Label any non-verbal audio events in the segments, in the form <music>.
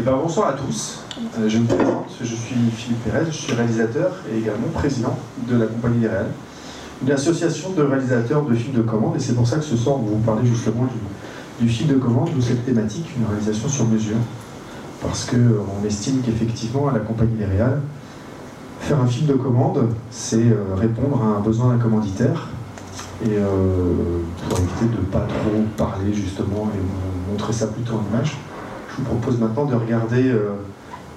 Eh ben, bonsoir à tous. Euh, je me présente, je suis Philippe Pérez, je suis réalisateur et également président de la Compagnie des Réals, une association de réalisateurs de films de commande. Et c'est pour ça que ce soir, on vous parler justement du, du film de commande ou cette thématique, une réalisation sur mesure. Parce qu'on estime qu'effectivement, à la Compagnie des Réals, faire un film de commande, c'est euh, répondre à un besoin d'un commanditaire. Et euh, pour éviter de ne pas trop parler justement et montrer ça plutôt en image, je vous propose maintenant de regarder euh,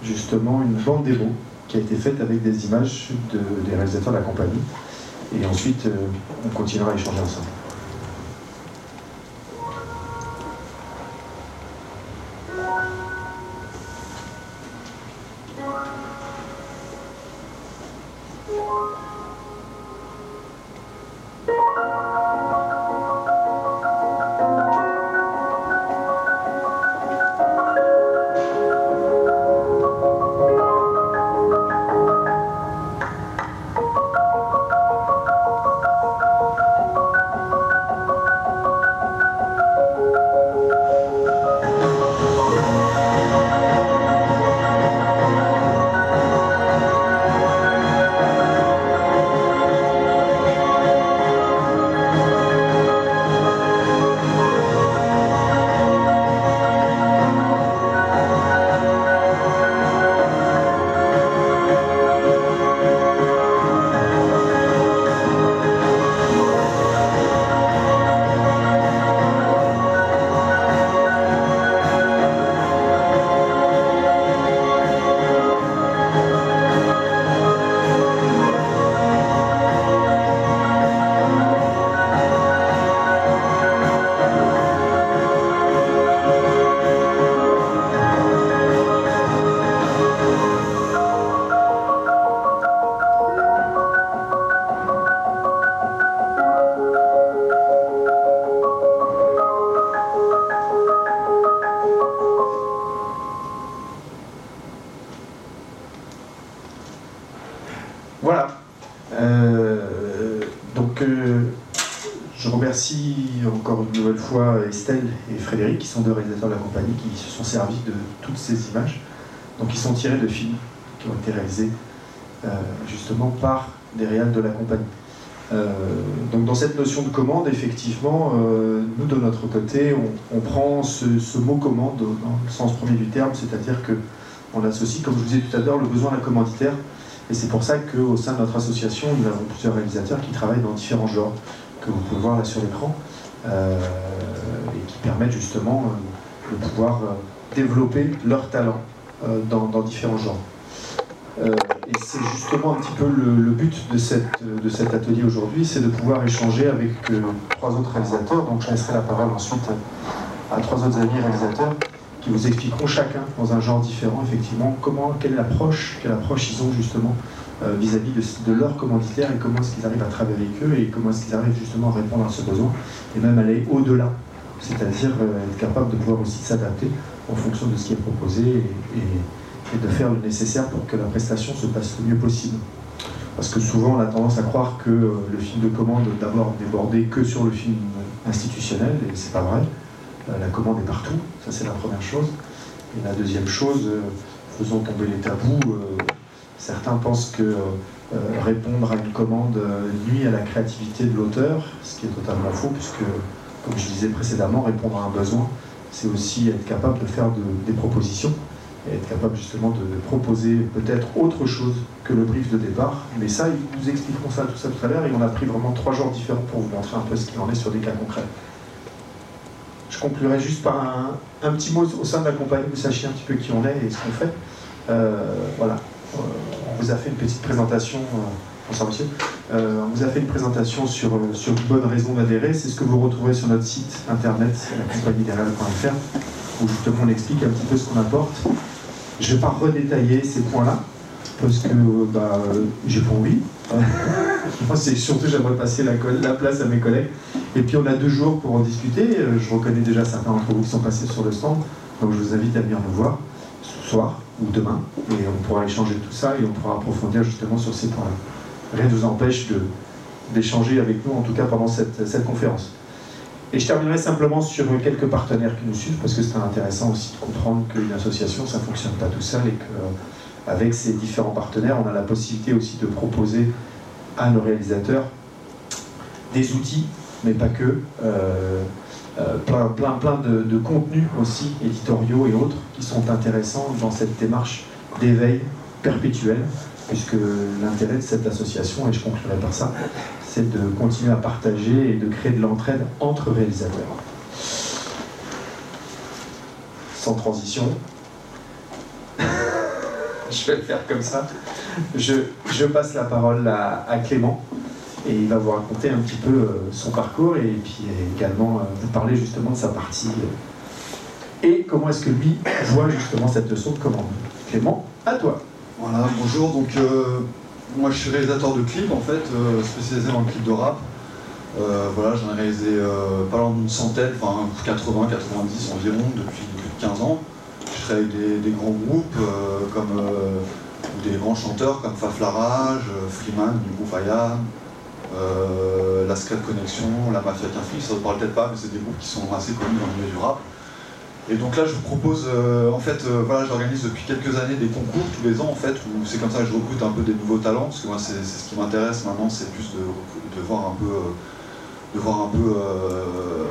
justement une bande démo qui a été faite avec des images des réalisateurs de la compagnie. Et ensuite, on continuera à échanger ensemble. Estelle et Frédéric, qui sont deux réalisateurs de la compagnie, qui se sont servis de toutes ces images. Donc, ils sont tirés de films qui ont été réalisés euh, justement par des réals de la compagnie. Euh, donc, dans cette notion de commande, effectivement, euh, nous, de notre côté, on, prend ce, mot commande dans le sens premier du terme, c'est-à-dire qu'on associe, comme je vous disais tout à l'heure, le besoin d'un commanditaire. Et c'est pour ça qu'au sein de notre association, nous avons plusieurs réalisateurs qui travaillent dans différents genres, que vous pouvez voir là sur l'écran et qui permettent justement euh, de pouvoir euh, développer leur talent euh, dans, différents genres. et c'est justement un petit peu le, but de, de cet atelier aujourd'hui, c'est de pouvoir échanger avec trois autres réalisateurs. Donc je laisserai la parole ensuite à trois autres amis réalisateurs qui vous expliqueront chacun dans un genre différent effectivement comment, quelle approche, quelle approche ils ont justement vis-à-vis de, leur commanditaire et comment est-ce qu'ils arrivent à travailler avec eux et comment est-ce qu'ils arrivent justement à répondre à ce besoin et même aller au-delà c'est-à-dire euh, être capable de pouvoir aussi s'adapter en fonction de ce qui est proposé et, de faire le nécessaire pour que la prestation se passe le mieux possible. Parce que souvent on a tendance à croire que euh, le film de commande d'abord débordé que sur le film institutionnel, et c'est pas vrai. Euh, la commande est partout, ça c'est la première chose. Et la deuxième chose, faisons tomber les tabous. Certains pensent que répondre à une commande nuit à la créativité de l'auteur, ce qui est totalement faux, puisque comme je disais précédemment, répondre à un besoin, c'est aussi être capable de faire des propositions et être capable justement de, proposer peut-être autre chose que le brief de départ. Mais ça, nous expliqueront ça tout ça tout à l'heure et on a pris vraiment trois jours différents pour vous montrer un peu ce qu'il en est sur des cas concrets. Je conclurai juste par un, petit mot au sein de la compagnie, vous sachiez un petit peu qui on est et ce qu'on fait. Euh, voilà, euh, on vous a fait une petite présentation. Euh, Bonsoir monsieur. Euh, on vous a fait une présentation sur, euh, sur bonne raison d'adhérer. C'est ce que vous retrouvez sur notre site internet, la compagnie où justement on explique un petit peu ce qu'on apporte. Je ne vais pas redétailler ces points-là, parce que bah, j'ai pas envie. <laughs> Moi, c'est surtout j'aimerais passer la, la, place à mes collègues. Et puis on a deux jours pour en discuter. Je reconnais déjà certains d'entre vous qui sont passés sur le stand, donc je vous invite à venir nous voir ce soir ou demain, et on pourra échanger tout ça et on pourra approfondir justement sur ces points-là rien ne vous empêche d'échanger avec nous, en tout cas pendant cette, conférence. Et je terminerai simplement sur quelques partenaires qui nous suivent, parce que c'est intéressant aussi de comprendre qu'une association, ça ne fonctionne pas tout seul et qu'avec ces différents partenaires, on a la possibilité aussi de proposer à nos réalisateurs des outils, mais pas que, euh, euh, plein, plein, plein de, de, contenus aussi, éditoriaux et autres, qui sont intéressants dans cette démarche d'éveil perpétuel, puisque l'intérêt de cette association, et je conclurai par ça, c'est de continuer à partager et de créer de l'entraide entre réalisateurs. Sans transition, <laughs> je vais le faire comme ça. Je, je passe la parole à, à, Clément et il va vous raconter un petit peu euh, son parcours et puis également euh, vous parler justement de sa partie euh, et comment est-ce que lui voit justement cette leçon de commande. Clément, à toi. Voilà, bonjour. Donc, moi, je suis réalisateur de clips, en fait, spécialisé dans le clip de rap. Voilà, j'en ai réalisé pas loin d'une centaine, enfin 80, 90 environ, depuis plus de 15 ans. Je travaille avec des, grands groupes, comme des grands chanteurs comme Faflarage, Freeman, du groupe la Scred Connection, la Mafia Quinfli, ça ne vous parle peut-être pas, mais c'est des groupes qui sont assez connus dans le milieu du rap. Et donc là, je vous propose, euh, en fait, euh, voilà, j'organise depuis quelques années des concours tous les ans, en fait, où c'est comme ça que je recrute un peu des nouveaux talents, parce que moi, c'est ce qui m'intéresse maintenant, c'est plus de, voir un peu, euh, de voir un peu euh,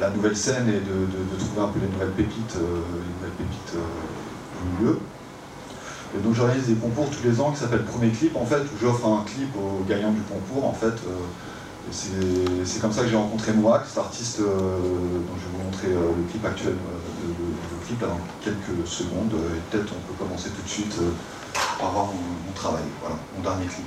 la nouvelle scène et de, de, de, trouver un peu les nouvelles pépites, les nouvelles pépites du milieu. Et donc j'organise des concours tous les ans qui s'appellent Premier Clip, en fait, où j'offre un clip aux gagnants du concours, en fait. c'est comme ça que j'ai rencontré Moak, cet artiste dont je vais vous montrer le clip actuel clip dans quelques secondes. Et peut-être on peut commencer tout de suite euh, par voir mon, mon travail, voilà, mon dernier clip.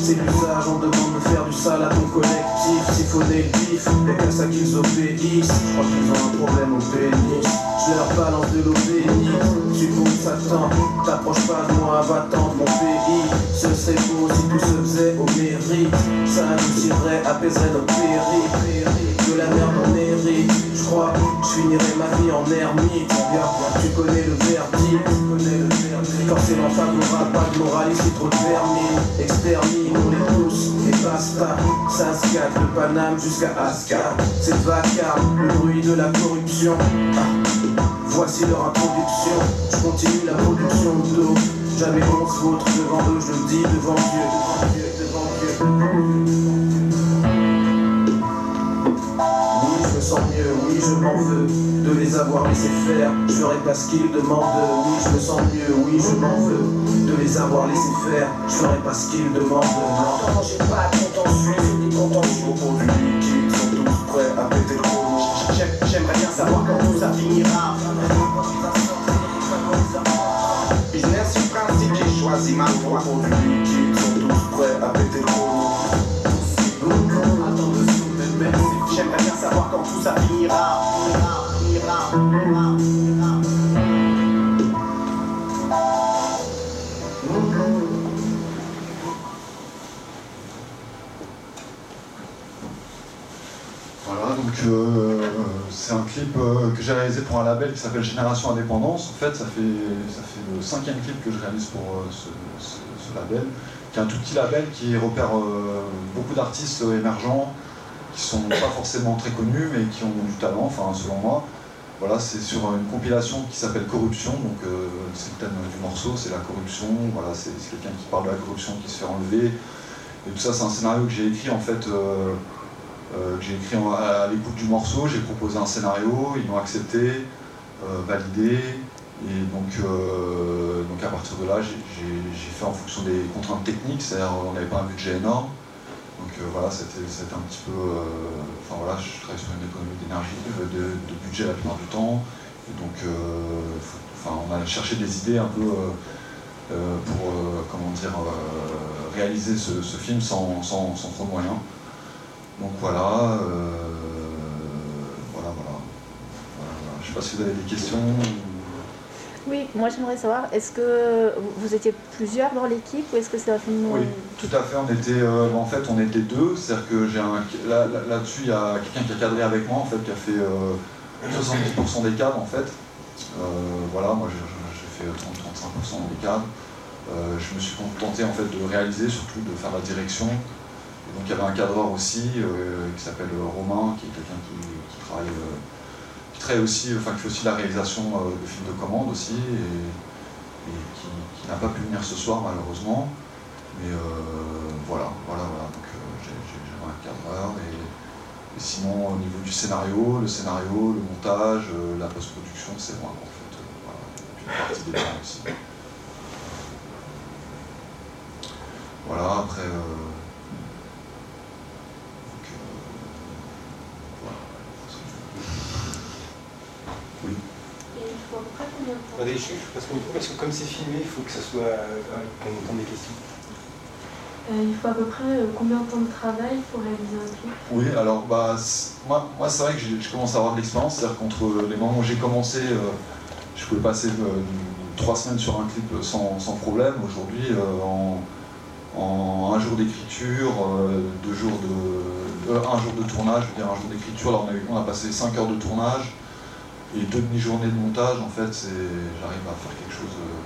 c'est l'usage, on demande de faire du sale à ton collectif. Siphonner le bif, y'a qu'à ça qu'ils obéissent. Je crois qu'ils ont un problème au pénis. Je leur balance de l'eau bénite Tu comptes Satan, t'approches pas de moi, va tendre mon pays Ce serait beau si tout se faisait au mérite. Ça nous tirerait, apaiserait notre périph' De la merde on hérite, je finirai ma vie en ermite tu connais le verdict, connais le verdict. Forcément favorable, pas de morale ici, trop de vermine. Extermine, on les tous, et basta. Ça se le Paname jusqu'à Ascar. C'est vacarme, le bruit de la corruption. Ah. Voici leur introduction, je continue la production d'eau. Jamais on se devant eux, je le dis devant Dieu, devant Dieu, devant Dieu. Sens mieux, oui je m'en veux de les avoir laissés faire. Je ferai pas ce qu'ils demandent, oui je me sens mieux, oui je m'en veux de les avoir laissés faire. Je ferai pas ce qu'ils demandent. Non, j'ai pas contentieux, j'ai des contentieux du liquide, sont tous prêts à péter le chrono. J'aimerais bien savoir quand tout ça finira. Business principe, j'ai choisi ma voie. Du liquide, sont tous prêts à péter le chrono. Quand tout. Voilà, donc euh, c'est un clip euh, que j'ai réalisé pour un label qui s'appelle Génération Indépendance. En fait, ça fait, ça fait le cinquième clip que je réalise pour euh, ce, ce, label, qui est un tout petit label qui repère beaucoup d'artistes émergents, qui sont pas forcément très connus, mais qui ont du talent, enfin selon moi. Voilà, c'est sur une compilation qui s'appelle Corruption, donc euh, c'est le thème du morceau, c'est la corruption, voilà, c'est quelqu'un qui parle de la corruption qui se fait enlever, Et tout ça, c'est un scénario que j'ai écrit en fait. Euh, euh, j'ai écrit à l'écoute du morceau, j'ai proposé un scénario, ils l'ont accepté, validé, et donc, donc à partir de là, j'ai fait en fonction des contraintes techniques, c'est-à-dire on n'avait pas un budget énorme, voilà, c'était un petit peu. enfin voilà, je travaille sur une économie d'énergie, de, budget la plupart du temps. Et donc enfin, on a cherché des idées un peu euh, pour euh, comment dire, euh, réaliser ce, film sans, sans, trop de moyens. Donc voilà, voilà, voilà, Je ne sais pas si vous avez des questions. Oui, moi j'aimerais savoir, est-ce que vous étiez plusieurs dans l'équipe ou est-ce que c'est un film Oui, tout à fait, on était, en fait on était deux, c'est-à-dire que j'ai un, là-dessus il y a quelqu'un qui a cadré avec moi en fait, qui a fait 70% des cadres en fait. voilà, moi j'ai fait 30-35% des cadres. Euh, je me suis contenté en fait de réaliser, surtout de faire la direction. Et donc il y avait un cadreur aussi euh, qui s'appelle Romain, qui est quelqu'un qui, travaille, euh, qui aussi, enfin qui fait aussi la réalisation de films de commande aussi, et, qui, n'a pas pu venir ce soir malheureusement. Mais voilà, voilà, voilà. Donc j'ai un cadreur et, sinon au niveau du scénario, le scénario, le montage, la post-production, c'est moi en fait. Voilà, et puis une partie des aussi. Voilà, après. Euh, oui. Et il faut à peu près combien de temps Attendez, parce, parce que comme c'est filmé, il faut que ça soit. Euh, qu'on entende des questions. Euh, il faut à peu près combien de temps de travail pour réaliser un clip Oui, alors bah, moi, moi c'est vrai que je commence à avoir de l'expérience, c'est-à-dire qu'entre les moments où j'ai commencé, je pouvais passer trois semaines sur un clip sans, sans problème. Aujourd'hui, en, en un jour d'écriture, euh, deux jours de, euh, un jour de tournage, je veux dire un jour d'écriture. Là, on a, passé 5 heures de tournage et deux demi-journées de montage. En fait, j'arrive à faire quelque chose. Euh,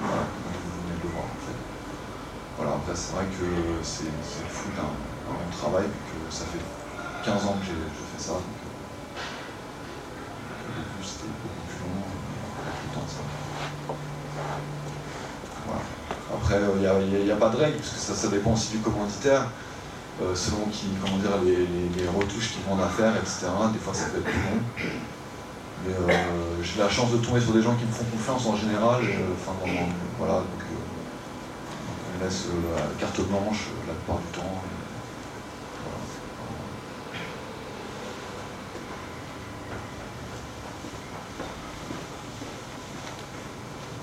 vous venez de le voir. En fait. Voilà, après, c'est vrai que c'est fou d'un bon travail, que ça fait 15 ans que je fais ça. Long, le ça. Voilà. Après, il euh, n'y a, pas de règle, parce que ça, dépend aussi du commanditaire, euh, selon qui, comment dire, les, retouches qu'ils vont à faire, etc. Des fois, ça peut être plus long. Mais euh, j'ai la chance de tomber sur des gens qui me font confiance en général. Enfin, voilà, on laisse la carte blanche la plupart du temps.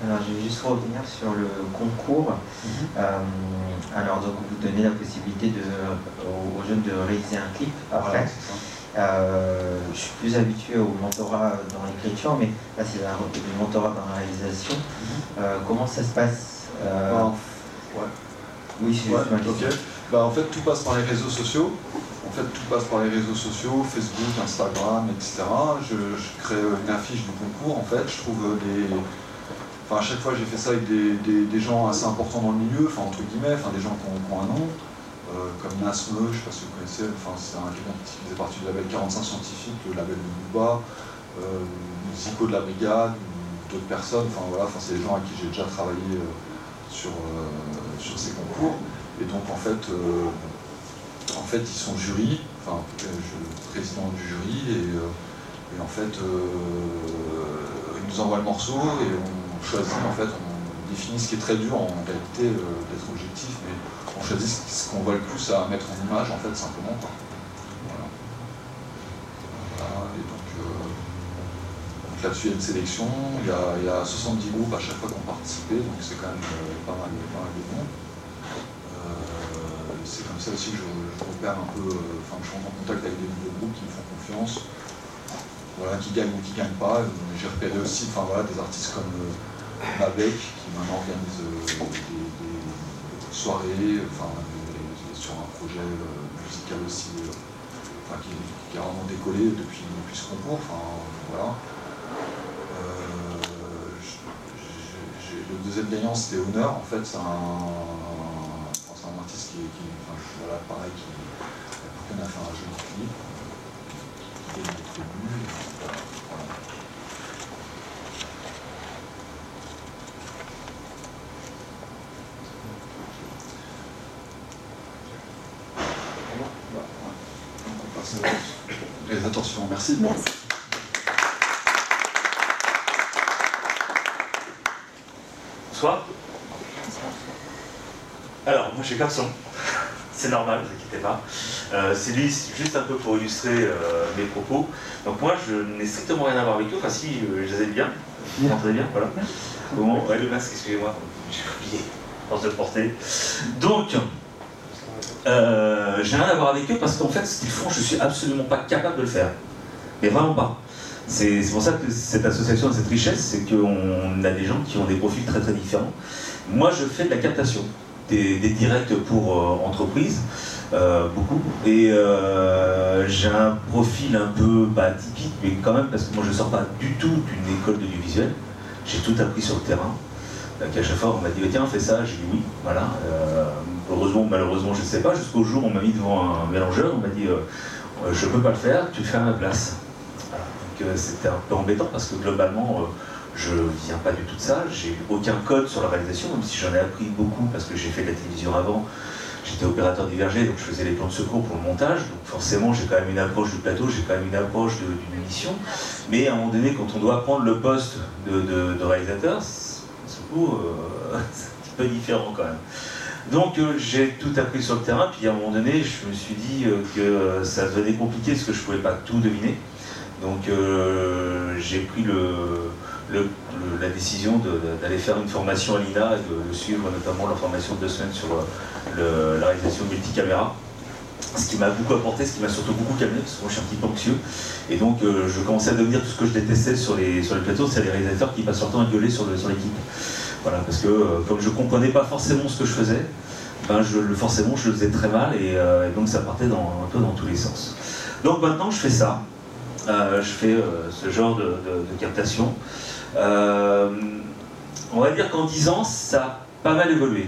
Alors, je vais juste revenir sur le concours. Mhm. Euh, alors, donc, vous donnez la possibilité de, aux, jeunes de réaliser un clip après. Euh, je suis plus habitué au mentorat dans l'écriture, mais là, c'est du mentorat dans la réalisation. Mhm. Euh, comment ça se passe bah, Oui, c'est ouais, bah, En fait, tout passe par les réseaux sociaux. En fait, tout passe par les réseaux sociaux, Facebook, Instagram, etc. Je, je crée une affiche du concours. En fait, je trouve des Enfin, à chaque fois, j'ai fait ça avec des, gens assez importants dans le milieu, enfin, entre guillemets, enfin, des gens qui ont, un nom, euh, comme Nasme, je ne sais pas si vous connaissez, enfin, c'est un quelqu'un qui faisait partie du label 45 Scientifique, le label de Bouba, euh, Zico de la Brigade, d'autres personnes, enfin voilà, enfin, c'est des gens à qui j'ai déjà travaillé euh, sur, sur ces concours. Et donc, en fait, en fait ils sont jury, enfin, je, président du jury, et, et en fait, ils nous envoient le morceau et on choisit, en fait, on définit ce qui est très dur en réalité euh, d'être objectif, mais on choisit ce qu'on voit le plus à mettre en image, en fait, simplement. Voilà. Et donc, euh, là-dessus, il y a une sélection, il y a, 70 groupes à chaque fois qui ont participé, donc c'est quand même euh, pas, mal, pas mal de monde. c'est comme ça aussi que je, repère un peu, enfin, je rentre en contact avec des nouveaux groupes qui me font confiance voilà, qui gagnent ou qui ne gagnent pas. J'ai repéré aussi enfin, voilà, des artistes comme euh, qui maintenant organise euh, des, soirées enfin, sur un projet euh, musical aussi enfin, qui, qui, a vraiment décollé depuis, depuis ce concours. Enfin, voilà. le deuxième gagnant c'était Honneur, en fait c'est un, un, artiste qui, qui voilà, pareil, qui, qui a fait un joli clip les attentions, merci. merci. Bonsoir. Alors, moi je suis garçon. C'est normal, ne vous inquiétez pas. Euh, c'est juste un peu pour illustrer euh, mes propos. Donc moi, je n'ai strictement rien à voir avec eux. Enfin si, euh, je les aime bien. Vous m'entendez bien Voilà. Bon, ouais, le masque, excusez-moi. J'ai oublié. Force de porter. Donc, euh, j'ai rien à voir avec eux parce qu'en fait, ce qu'ils font, je suis absolument pas capable de le faire. Mais vraiment pas. C'est pour ça que cette association a cette richesse, c'est qu'on a des gens qui ont des profils très très différents. Moi, je fais de la captation, des, des directs pour euh, entreprises, euh, beaucoup. Et euh, j'ai un profil un peu pas atypique, mais quand même, parce que moi, je sors pas du tout d'une école d'audiovisuel. J'ai tout appris sur le terrain. Donc à chaque fois, on m'a dit, tiens, fais ça. J'ai dit oui, voilà. Euh, heureusement ou malheureusement, je ne sais pas. Jusqu'au jour où on m'a mis devant un mélangeur, on m'a dit, je ne peux pas le faire, tu le fais à ma place. C'était un peu embêtant parce que globalement, je viens pas du tout de ça. J'ai aucun code sur la réalisation, même si j'en ai appris beaucoup parce que j'ai fait de la télévision avant. J'étais opérateur divergé, donc je faisais les plans de secours pour le montage. Donc forcément, j'ai quand même une approche du plateau, j'ai quand même une approche d'une émission. Mais à un moment donné, quand on doit prendre le poste de, réalisateur, euh, <laughs> c'est un petit peu différent quand même. Donc euh, j'ai tout appris sur le terrain, puis à un moment donné, je me suis dit euh, que ça devenait compliqué parce que je ne pouvais pas tout deviner. Donc j'ai pris le, la décision d'aller faire une formation à l'INA et de, suivre notamment la formation de deux semaines sur euh, la réalisation multicaméra. Ce qui m'a beaucoup apporté, ce qui m'a surtout beaucoup calmé, parce que moi je suis un petit peu anxieux. Et donc euh, je commençais à devenir tout ce que je détestais sur les, sur plateaux, c'est les réalisateurs qui passent leur temps à gueuler sur, l'équipe. Voilà, parce que euh, comme je comprenais pas forcément ce que je faisais, ben forcément je le faisais très mal et, donc ça partait dans, un peu dans tous les sens. Donc maintenant je fais ça, je fais ce genre de captation. Euh, on va dire qu'en 10 ans, ça a pas mal évolué.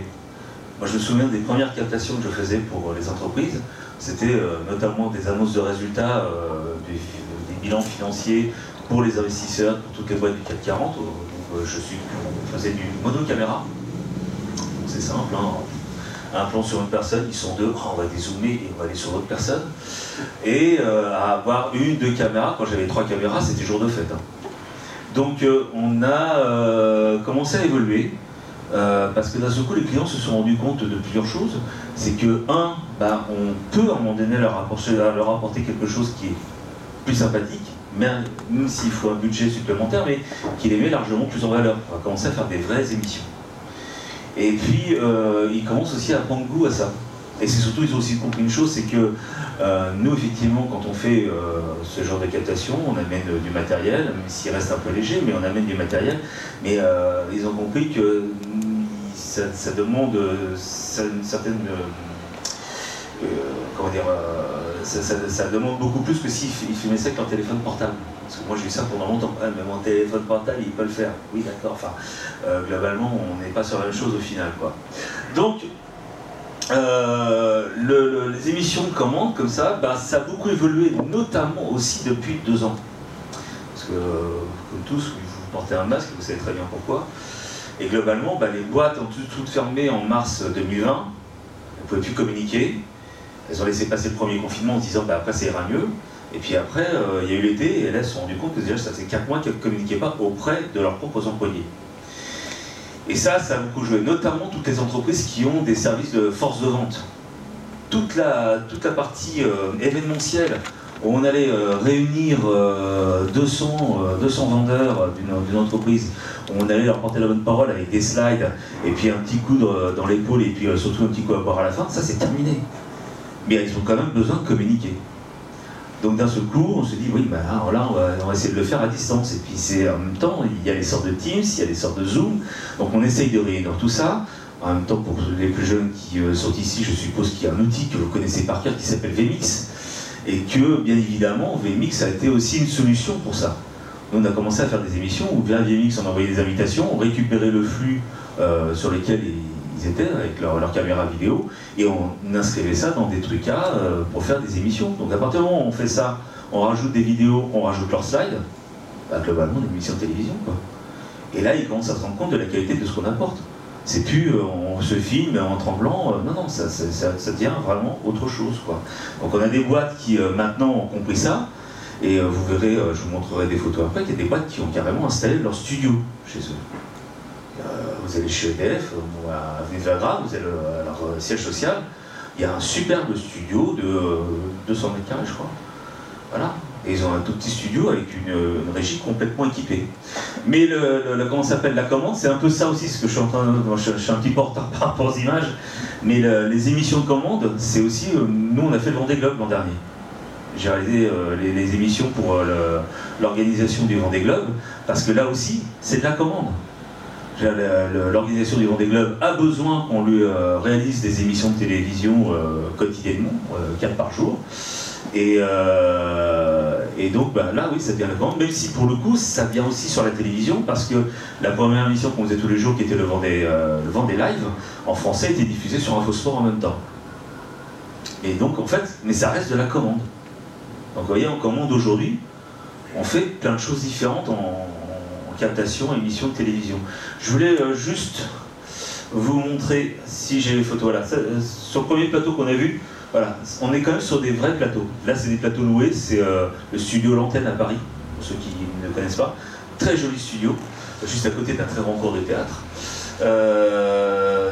Moi je me souviens des premières captations que je faisais pour les entreprises, c'était euh, notamment des annonces de résultats, euh, des, bilans financiers pour les investisseurs, pour toutes les boîtes du CAC 40. Donc, euh, je, suis, je faisais du monocaméra. C'est simple, hein. un plan sur une personne, ils sont deux, Oh, on va dézoomer et on va aller sur l'autre personne. Et euh, avoir une, deux caméras, quand j'avais trois caméras, c'était jour de fête. hein. Donc euh, on a euh, commencé à évoluer. euh, parce que d'un seul coup, les clients se sont rendus compte de plusieurs choses. C'est que, un, bah, on peut à un moment donné leur apporter, quelque chose qui est plus sympathique, même, s'il faut un budget supplémentaire, mais qui les met largement plus en valeur. On va commencer à faire des vraies émissions. Et puis, ils commencent aussi à prendre goût à ça. Et c'est surtout, ils ont aussi compris une chose, c'est que euh, nous, effectivement, quand on fait euh, ce genre de captation, on amène euh, du matériel, même s'il reste un peu léger, mais on amène du matériel. Mais ils ont compris que mm, ça, demande une certaine. comment dire ça, demande beaucoup plus que s'ils ils filmaient ça avec téléphone portable. Parce que moi j'ai eu ça pendant longtemps. Ah, mais mon téléphone portable il peut le faire. Oui, d'accord. Enfin, globalement, on n'est pas sur la même chose au final. Donc, euh, le- le- les émissions de commande comme ça, bah, ça a beaucoup évolué, notamment aussi depuis deux ans. Parce que, comme tous, vous portez un masque, vous savez très bien pourquoi. Et globalement, bah, les boîtes ont toutes, toutes fermé en mars 2020. Elles ne pouvaient plus communiquer. Elles ont laissé passer le premier confinement en se disant bah, après ça ira mieux. Et puis après, euh, il y a eu l'été et elles se sont rendues compte que déjà ça faisait 4 mois qu'elles ne communiquaient pas auprès de leurs propres employés. Et ça, ça a beaucoup joué, notamment toutes les entreprises qui ont des services de force de vente. Toute la, toute la partie euh, événementielle, où on allait euh, réunir euh, 200, euh, 200 vendeurs d'une entreprise, où on allait leur porter la bonne parole avec des slides, et puis un petit coup dans l'épaule, et puis surtout un petit coup à boire à la fin, ça c'est terminé. Mais ils ont quand même besoin de communiquer. Donc d'un seul coup, on se dit, oui, alors là, on va, on va essayer de le faire à distance. Et puis c'est en même temps, il y a les sortes de Teams, il y a les sortes de Zoom. Donc on essaye de réunir tout ça. En même temps, pour les plus jeunes qui euh, sont ici, je suppose qu'il y a un outil que vous connaissez par cœur qui s'appelle VMix. Et que, bien évidemment, VMix a été aussi une solution pour ça. Nous, on a commencé à faire des émissions où, via VMix, on envoyait des invitations, on récupérait le flux euh, sur lesquels étaient avec leur, caméra vidéo et on inscrivait ça dans des trucs à euh, pour faire des émissions. Donc à partir du moment où on fait ça, on rajoute des vidéos, on rajoute leurs slides, bah, globalement, on est une de télévision. Quoi. Et là, ils commencent à se rendre compte de la qualité de ce qu'on apporte. C'est plus euh, on se filme en tremblant, euh, non, non, ça, ça, ça- devient vraiment autre chose. Quoi. Donc on a des boîtes qui maintenant ont compris ça, et vous verrez, je vous montrerai des photos après, qu'il y a des boîtes qui ont carrément installé leur studio chez eux. Euh, vous allez chez EDF, euh, à Avenue vous allez à leur euh, siège social, il y a un superbe studio de euh, 200 mètres carrés, je crois. Voilà. Et ils ont un tout petit studio avec une, une régie complètement équipée. Mais comment s'appelle la commande, c'est un peu ça aussi, ce que je suis en train de. je, je suis un petit peu en par rapport aux images. Mais le- les émissions de commande, c'est aussi. euh, nous, on a fait le Vendée Globe l'an dernier. J'ai réalisé euh, les, émissions pour euh, l'organisation du Vendée Globe, parce que là aussi, c'est de la commande. L'organisation du Vendée Globe a besoin qu'on lui euh, réalise des émissions de télévision euh, quotidiennement, euh, 4 par jour. Et, euh, donc bah, là, oui, ça devient la commande, même si pour le coup, ça vient aussi sur la télévision, parce que la première émission qu'on faisait tous les jours, qui était le Vendée, euh, le Live, en français, était diffusée sur Infosport en même temps. Et donc, en fait, mais ça reste de la commande. Donc, vous voyez, en commande aujourd'hui, on fait plein de choses différentes en, en captation, émission de télévision. Je voulais euh, juste vous montrer, si j'ai les photos, voilà, euh, sur le premier plateau qu'on a vu, voilà, on est quand même sur des vrais plateaux. Là, c'est des plateaux loués, c'est euh, le studio L'Antenne à Paris, pour ceux qui ne connaissent pas. Très joli studio, juste à côté d'un très grand cours de théâtre.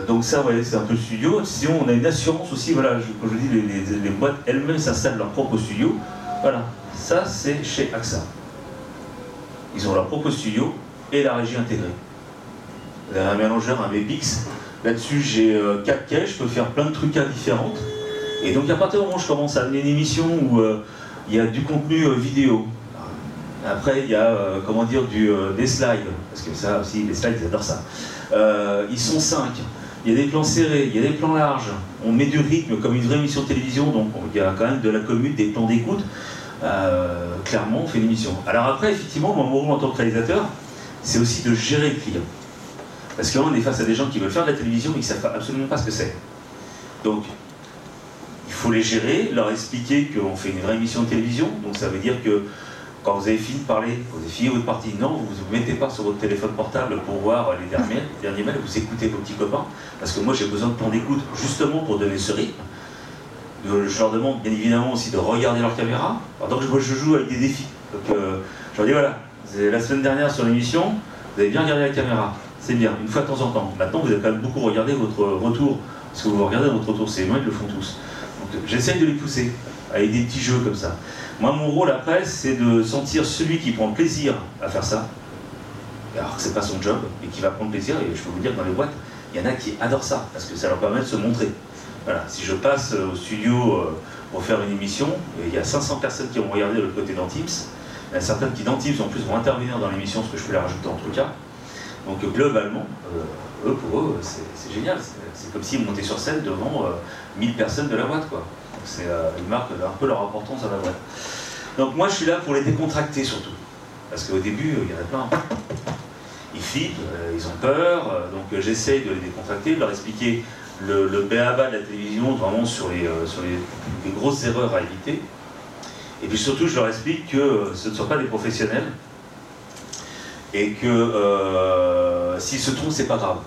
Donc ça, c'est un peu le studio. Sinon, on a une assurance aussi, voilà, comme je dis, les, les- les boîtes elles-mêmes s'installent leur propre studio. Voilà, ça c'est chez AXA. Ils ont leur propre studio et la régie intégrée. Un mélangeur, un VPX. Là-dessus, j'ai 4 quais, je peux faire plein de trucs à différentes. Et donc, à partir du moment où je commence à amener une émission où euh, il y a du contenu euh, vidéo, après, il y a, euh, comment dire, du, euh, des slides, parce que ça aussi, les slides, ils adorent ça. Euh, ils sont 5. Il y a des plans serrés, il y a des plans larges. On met du rythme comme une vraie émission de télévision, donc il y a quand même de la commute, des plans d'écoute. Euh, clairement, on fait une émission. Alors après, effectivement, mon rôle en tant que réalisateur, c'est aussi de gérer le client. Parce que on est face à des gens qui veulent faire de la télévision mais qui ne savent absolument pas ce que c'est. Donc, il faut les gérer, leur expliquer qu'on fait une vraie émission de télévision. Donc, ça veut dire que quand vous avez fini de parler, vous avez fini votre partie, non, vous ne vous mettez pas sur votre téléphone portable pour voir les derniers, les derniers mails, vous écoutez vos petits copains. Parce que moi, j'ai besoin de temps d'écoute justement pour donner ce rythme. Je leur demande bien évidemment aussi de regarder leur caméra. Alors, donc, je joue avec des défis. Euh, je leur dis voilà, la semaine dernière sur l'émission, vous avez bien regardé la caméra. C'est bien, une fois de temps en temps. Maintenant, vous avez quand même beaucoup regardé votre retour. Parce que vous regardez votre retour, c'est moi, ils le font tous. Donc, j'essaye de les pousser avec des petits jeux comme ça. Moi, mon rôle après, c'est de sentir celui qui prend plaisir à faire ça, alors que c'est pas son job, et qui va prendre plaisir. Et je peux vous dire que dans les boîtes, il y en a qui adorent ça, parce que ça leur permet de se montrer. Voilà, si je passe euh, au studio euh, pour faire une émission, il y a 500 personnes qui vont regarder de l'autre côté dans Teams, il y a certaines qui dans Teams en plus vont intervenir dans l'émission, ce que je peux les rajouter en tout cas. Donc euh, globalement, eux pour eux, c'est génial. C'est- comme s'ils montaient sur scène devant euh, 1000 personnes de la boîte. Quoi. C'est, ils marquent un peu leur importance à la boîte. Donc moi je suis là pour les décontracter surtout. Parce qu'au début, il y en a plein. Ils flippent, euh, ils ont peur, donc j'essaye de les décontracter, de leur expliquer le, le béaba de la télévision, vraiment sur les, euh, sur les, grosses erreurs à éviter. Et puis surtout, je leur explique que euh, ce ne sont pas des professionnels et que euh, s'ils se trompent, c'est pas grave.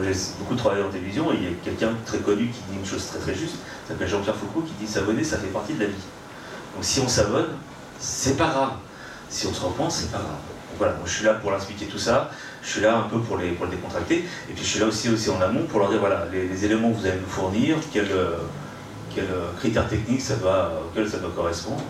J'ai beaucoup travaillé en télévision et il y a quelqu'un très connu qui dit une chose très très juste, ça s'appelle Jean-Pierre Foucault, qui dit s'abonner, ça fait partie de la vie. Donc si on s'abonne, c'est pas grave. Si on se reprend, c'est pas grave. Donc voilà, moi je suis là pour leur expliquer tout ça, je suis là un peu pour les, pour décontracter, et puis je suis là aussi, aussi en amont pour leur dire voilà, les, éléments que vous allez nous fournir, quels euh, euh, critères techniques ça doit, ça doit correspondre.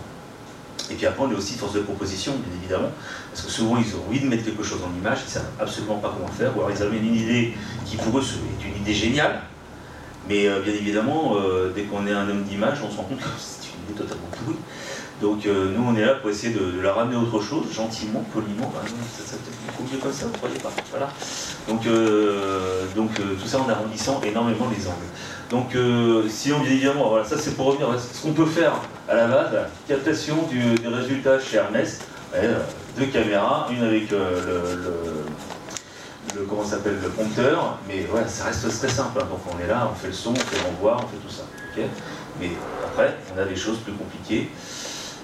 Et puis après, on est aussi force de proposition, bien évidemment, parce que souvent ils ont envie de mettre quelque chose en image, ils ne savent absolument pas comment faire, ou alors ils amènent une idée qui pour eux est une idée géniale, mais euh, bien évidemment, dès qu'on est un homme d'image, on se rend compte que <laughs> c'est une idée totalement pourrie. Donc euh, nous, on est là pour essayer de, leur ramener autre chose, gentiment, poliment. Ah non, ça, peut-être beaucoup mieux comme ça, vous croyez pas Voilà. Donc, euh, donc euh, tout ça en arrondissant énormément les angles. Donc sinon, bien évidemment, voilà, ça c'est pour revenir à ce qu'on peut faire à la base, la captation du- des résultats chez euh, deux caméras, une avec le, le- comment s'appelle le compteur, mais voilà, ça reste très simple. hein. Donc on est là, on fait le son, on fait l'envoi, on fait tout ça. mais après, on a des choses plus compliquées.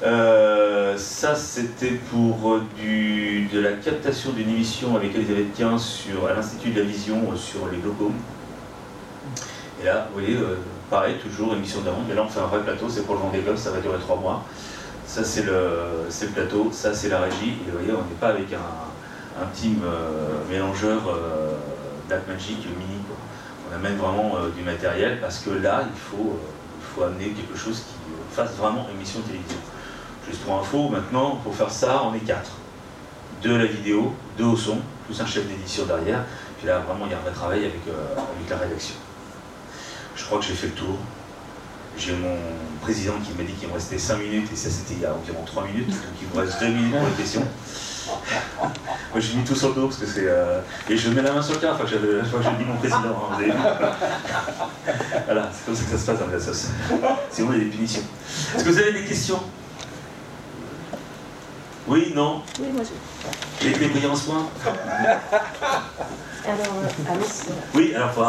Euh, ça c'était pour euh, de la captation d'une émission avec Elisabeth Quint sur, à l'Institut de la Vision euh, sur les glaucomes. Et là, vous voyez, pareil, toujours émission d'avant, mais là on fait un vrai plateau, c'est pour le Vendée Globe, ça va durer trois mois. Ça c'est le, plateau, ça c'est la régie, et vous voyez, on n'est pas avec un, euh, mélangeur euh, Blackmagic mini. On amène vraiment du matériel parce que là, il faut, il faut amener quelque chose qui fasse vraiment émission de télévision. Juste pour info, maintenant, pour faire ça, on est quatre. Deux à la vidéo, deux au son, plus un chef d'édition derrière. Puis là, vraiment, il y a un vrai travail avec, euh, avec la rédaction. Je crois que j'ai fait le tour. J'ai mon président qui m'a dit qu'il me restait 5 minutes, et ça c'était il y a environ 3 minutes, donc il me reste 2 minutes pour les questions. Moi j'ai mis tout sur le dos parce que c'est. euh, Et je mets la main sur le cœur, enfin, je, je dis mon président, hein. Voilà, c'est comme ça que ça se passe dans la sauce. Sinon il y a des punitions. Est-ce que vous avez des questions? Oui, non Oui, moi je. J'ai été brillé en soin Alors, euh, Oui, alors faut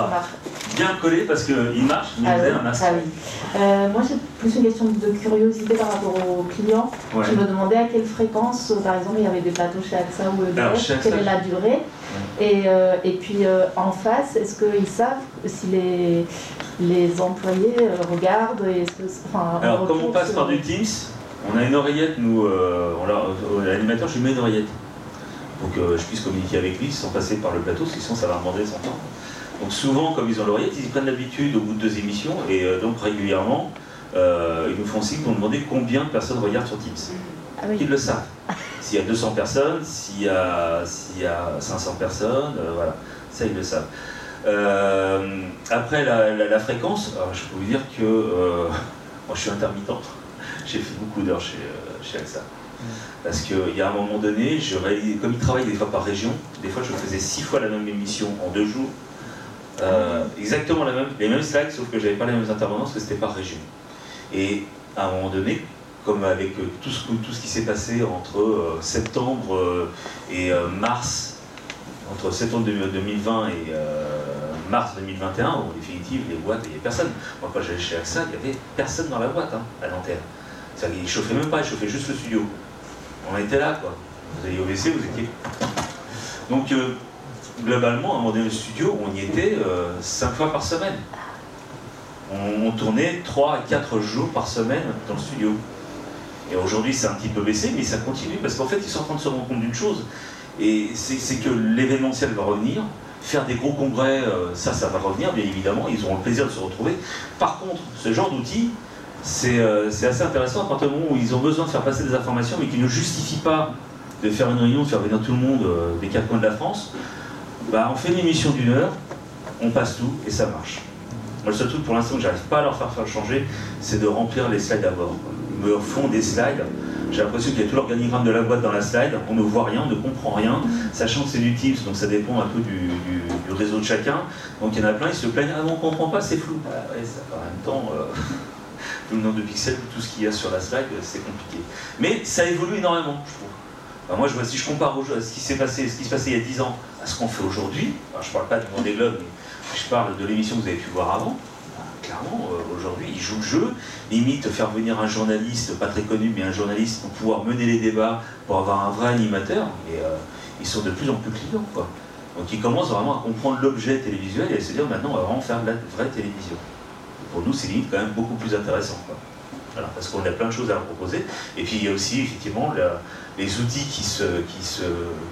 bien coller parce qu'il marche, mais Ah oui, un masque. ah oui. Euh, moi, j'ai plus une question de curiosité par rapport aux clients. Ouais. Je me demandais à quelle fréquence, euh, par exemple, il y avait des plateaux chez AXA ou EDF, quelle est la durée et, euh, et puis, en face, est-ce qu'ils savent si les, les employés regardent et que, enfin, en Alors, comme on passe sur- par du Teams, on a une oreillette, nous, euh, on euh, l'animateur, je lui mets une oreillette pour que je puisse communiquer avec lui sans passer par le plateau, parce que sinon ça va demander son temps. Donc, souvent, comme ils ont l'oreillette, ils y prennent l'habitude au bout de deux émissions, et euh, donc régulièrement, euh, ils nous font signe pour demander combien de personnes regardent sur Teams. Ah oui. Ils le savent. S'il y a 200 personnes, s'il y a, s'il y a 500 personnes, euh, voilà, ça ils le savent. Euh, après la, la- la fréquence, alors, je peux vous dire que euh, <laughs> moi je suis intermittente. J'ai fait beaucoup d'heures chez, euh, chez AXA. Parce qu'il y a un moment donné, je comme ils travaillent des fois par région, des fois je faisais six fois la même émission en deux jours. Euh, exactement la même, les mêmes slides, sauf que j'avais pas les mêmes intervenants parce que c'était par région. Et à un moment donné, comme avec euh, tout ce, tout ce qui s'est passé entre euh, septembre euh, et mars, entre septembre de- 2020 et mars 2021, où en définitive les boîtes, il n'y avait personne. Moi quand j'allais chez AXA, il n'y avait personne dans la boîte hein, à Nanterre. Qu'ils ne chauffaient même pas, ils chauffaient juste le studio. On était là quoi. Vous alliez au WC, vous étiez. Donc euh, globalement, à donné, le studio, on y était 5 fois par semaine. On, tournait 3 à 4 jours par semaine dans le studio. Et aujourd'hui, c'est un petit peu baissé, mais ça continue parce qu'en fait, ils sont en train de se rendre compte d'une chose. Et c'est que l'événementiel va revenir. Faire des gros congrès, euh, ça, ça va revenir, bien évidemment. Ils auront le plaisir de se retrouver. Par contre, ce genre d'outil, c'est euh, c'est assez intéressant à partir du moment où ils ont besoin de faire passer des informations, mais qui ne justifient pas de faire une réunion, de faire venir tout le monde euh, des quatre coins de la France. Bah, on fait une émission d'une heure, on passe tout et ça marche. Moi, le seul truc pour l'instant que j'arrive pas à leur faire, changer, c'est de remplir les slides d'abord. Ils me font des slides. J'ai l'impression qu'il y a tout l'organigramme de la boîte dans la slide. On ne voit rien, on ne comprend rien, sachant que c'est du Teams, donc ça dépend un peu du, réseau de chacun. Donc il y en a plein, ils se plaignent Ah, on ne comprend pas, c'est flou. Ah ouais, ça, en même temps, euh, le nombre de pixels, tout ce qu'il y a sur la euh, c'est compliqué. Mais ça évolue énormément, je trouve. Moi, je vois, si je compare ce qui s'est passé, ce qui se passait il y a 10 ans, à ce qu'on fait aujourd'hui, je ne parle pas du Vendée Globe, mais je parle de l'émission que vous avez pu voir avant. bah, Clairement, euh, aujourd'hui, ils jouent le jeu, limite faire venir un journaliste, pas très connu, mais un journaliste pour pouvoir mener les débats, pour avoir un vrai animateur, et euh, ils sont de plus en plus clients. Quoi. Donc ils commencent vraiment à comprendre l'objet télévisuel et à se dire maintenant on va vraiment faire de la vraie télévision. Pour nous, c'est limite quand même beaucoup plus intéressant. Quoi. Voilà, parce qu'on a plein de choses à leur proposer. Et puis il y a aussi effectivement la- les outils qui, se, qui, se,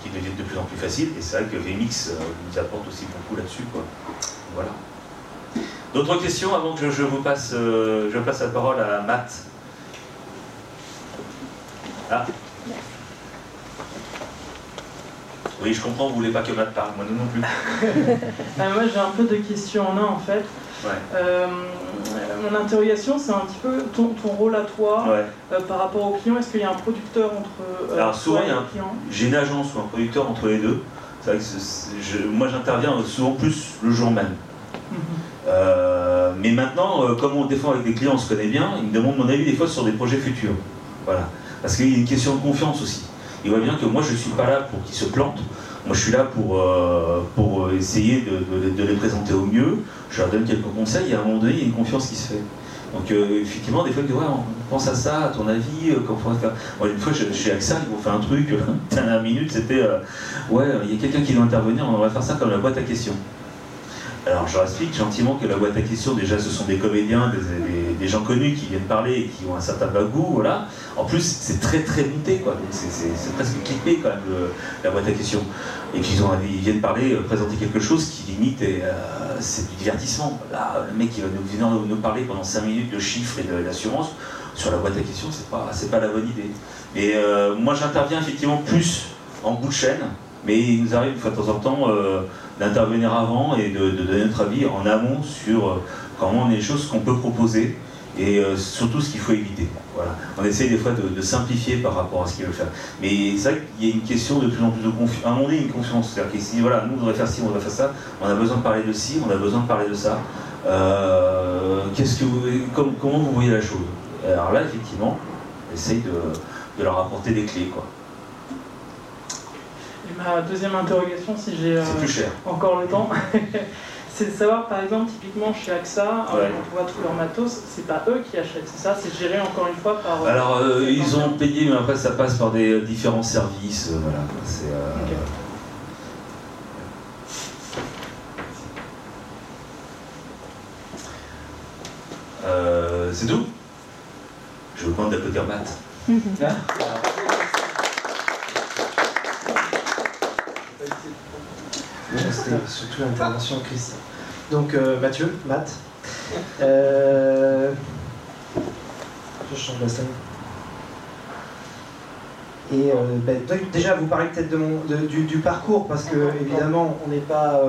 qui deviennent de plus en plus faciles. Et c'est vrai que VMix euh, nous apporte aussi beaucoup là-dessus. quoi. Voilà. D'autres questions avant que je, je vous passe, euh, je passe la parole à Matt? Ah. Oui, je comprends, vous voulez pas que Matt parle, moi non plus. <laughs> <laughs> Euh, moi j'ai un peu de questions en un en fait. Euh, mon interrogation c'est un petit peu ton, ton rôle à toi Ouais. euh, par rapport au client. Est-ce qu'il y a un producteur entre euh, Alors, souvent, toi et client? J'ai une agence ou un producteur entre les deux. C'est vrai que je- moi j'interviens souvent plus le jour même. Mhm. Euh, mais maintenant, comme on défend avec des clients, on se connaît bien, ils me demandent mon avis des fois sur des projets futurs. Voilà. Parce qu'il y a une question de confiance aussi. Ils voient bien que moi je ne suis pas là pour qu'ils se plantent. Moi je suis là pour, euh, pour essayer de, les présenter au mieux. Je leur donne quelques conseils et à un moment donné, il y a une confiance qui se fait. Donc euh, effectivement, des fois, ouais, on pense à ça, à ton avis, euh, comment faire. une fois, chez AXA, ils m'ont fait un truc, <laughs> dernière minute, c'était, euh, ouais, il y a quelqu'un qui doit intervenir, on va faire ça comme la boîte à questions. Alors je explique gentiment que la boîte à questions, déjà ce sont des comédiens, des, gens connus qui viennent parler et qui ont un certain bagou, voilà. En plus c'est très très monté quoi, c'est presque clippé quand même la boîte à questions. Et puis ils, ils viennent parler, euh, présenter quelque chose qui limite euh, c'est du divertissement. Là le mec qui va nous, nous, parler pendant 5 minutes de chiffres et de l'assurance, sur la boîte à questions, c'est pas, pas la bonne idée. Et euh, moi j'interviens effectivement plus en bout de chaîne, mais il nous arrive une fois de temps en temps d'intervenir avant et de, donner notre avis en amont sur euh, comment on est les choses qu'on peut proposer et euh, surtout ce qu'il faut éviter. Voilà. On essaye des fois de, simplifier par rapport à ce qu'il veut faire. Mais c'est vrai qu'il y a une question de plus en plus de confiance. À un moment donné, une confiance. C'est-à-dire qu'ici, voilà, nous on devrait faire ci, on devrait faire ça, on a besoin de parler de ci, on a besoin de parler de ça. Euh, qu'est-ce que vous, comment vous voyez la chose? Alors là, effectivement, on essaye de, de leur apporter des clés. Quoi ma deuxième interrogation, si j'ai euh, encore le temps, <laughs> c'est de savoir, par exemple, typiquement chez AXA, euh, on voit tout leur matos, c'est pas eux qui achètent, c'est ça C'est géré encore une fois par. Euh, Alors, ils ont payé, mais après, ça passe par des différents services. voilà, c'est. c'est tout? Je vous demande d'applaudir Matt. C'était surtout l'intervention de Christian. Donc euh, Mathieu, Matt. Euh, je change la scène. Et euh, ben, déjà, vous parlez peut-être de du, parcours, parce que évidemment, on n'est pas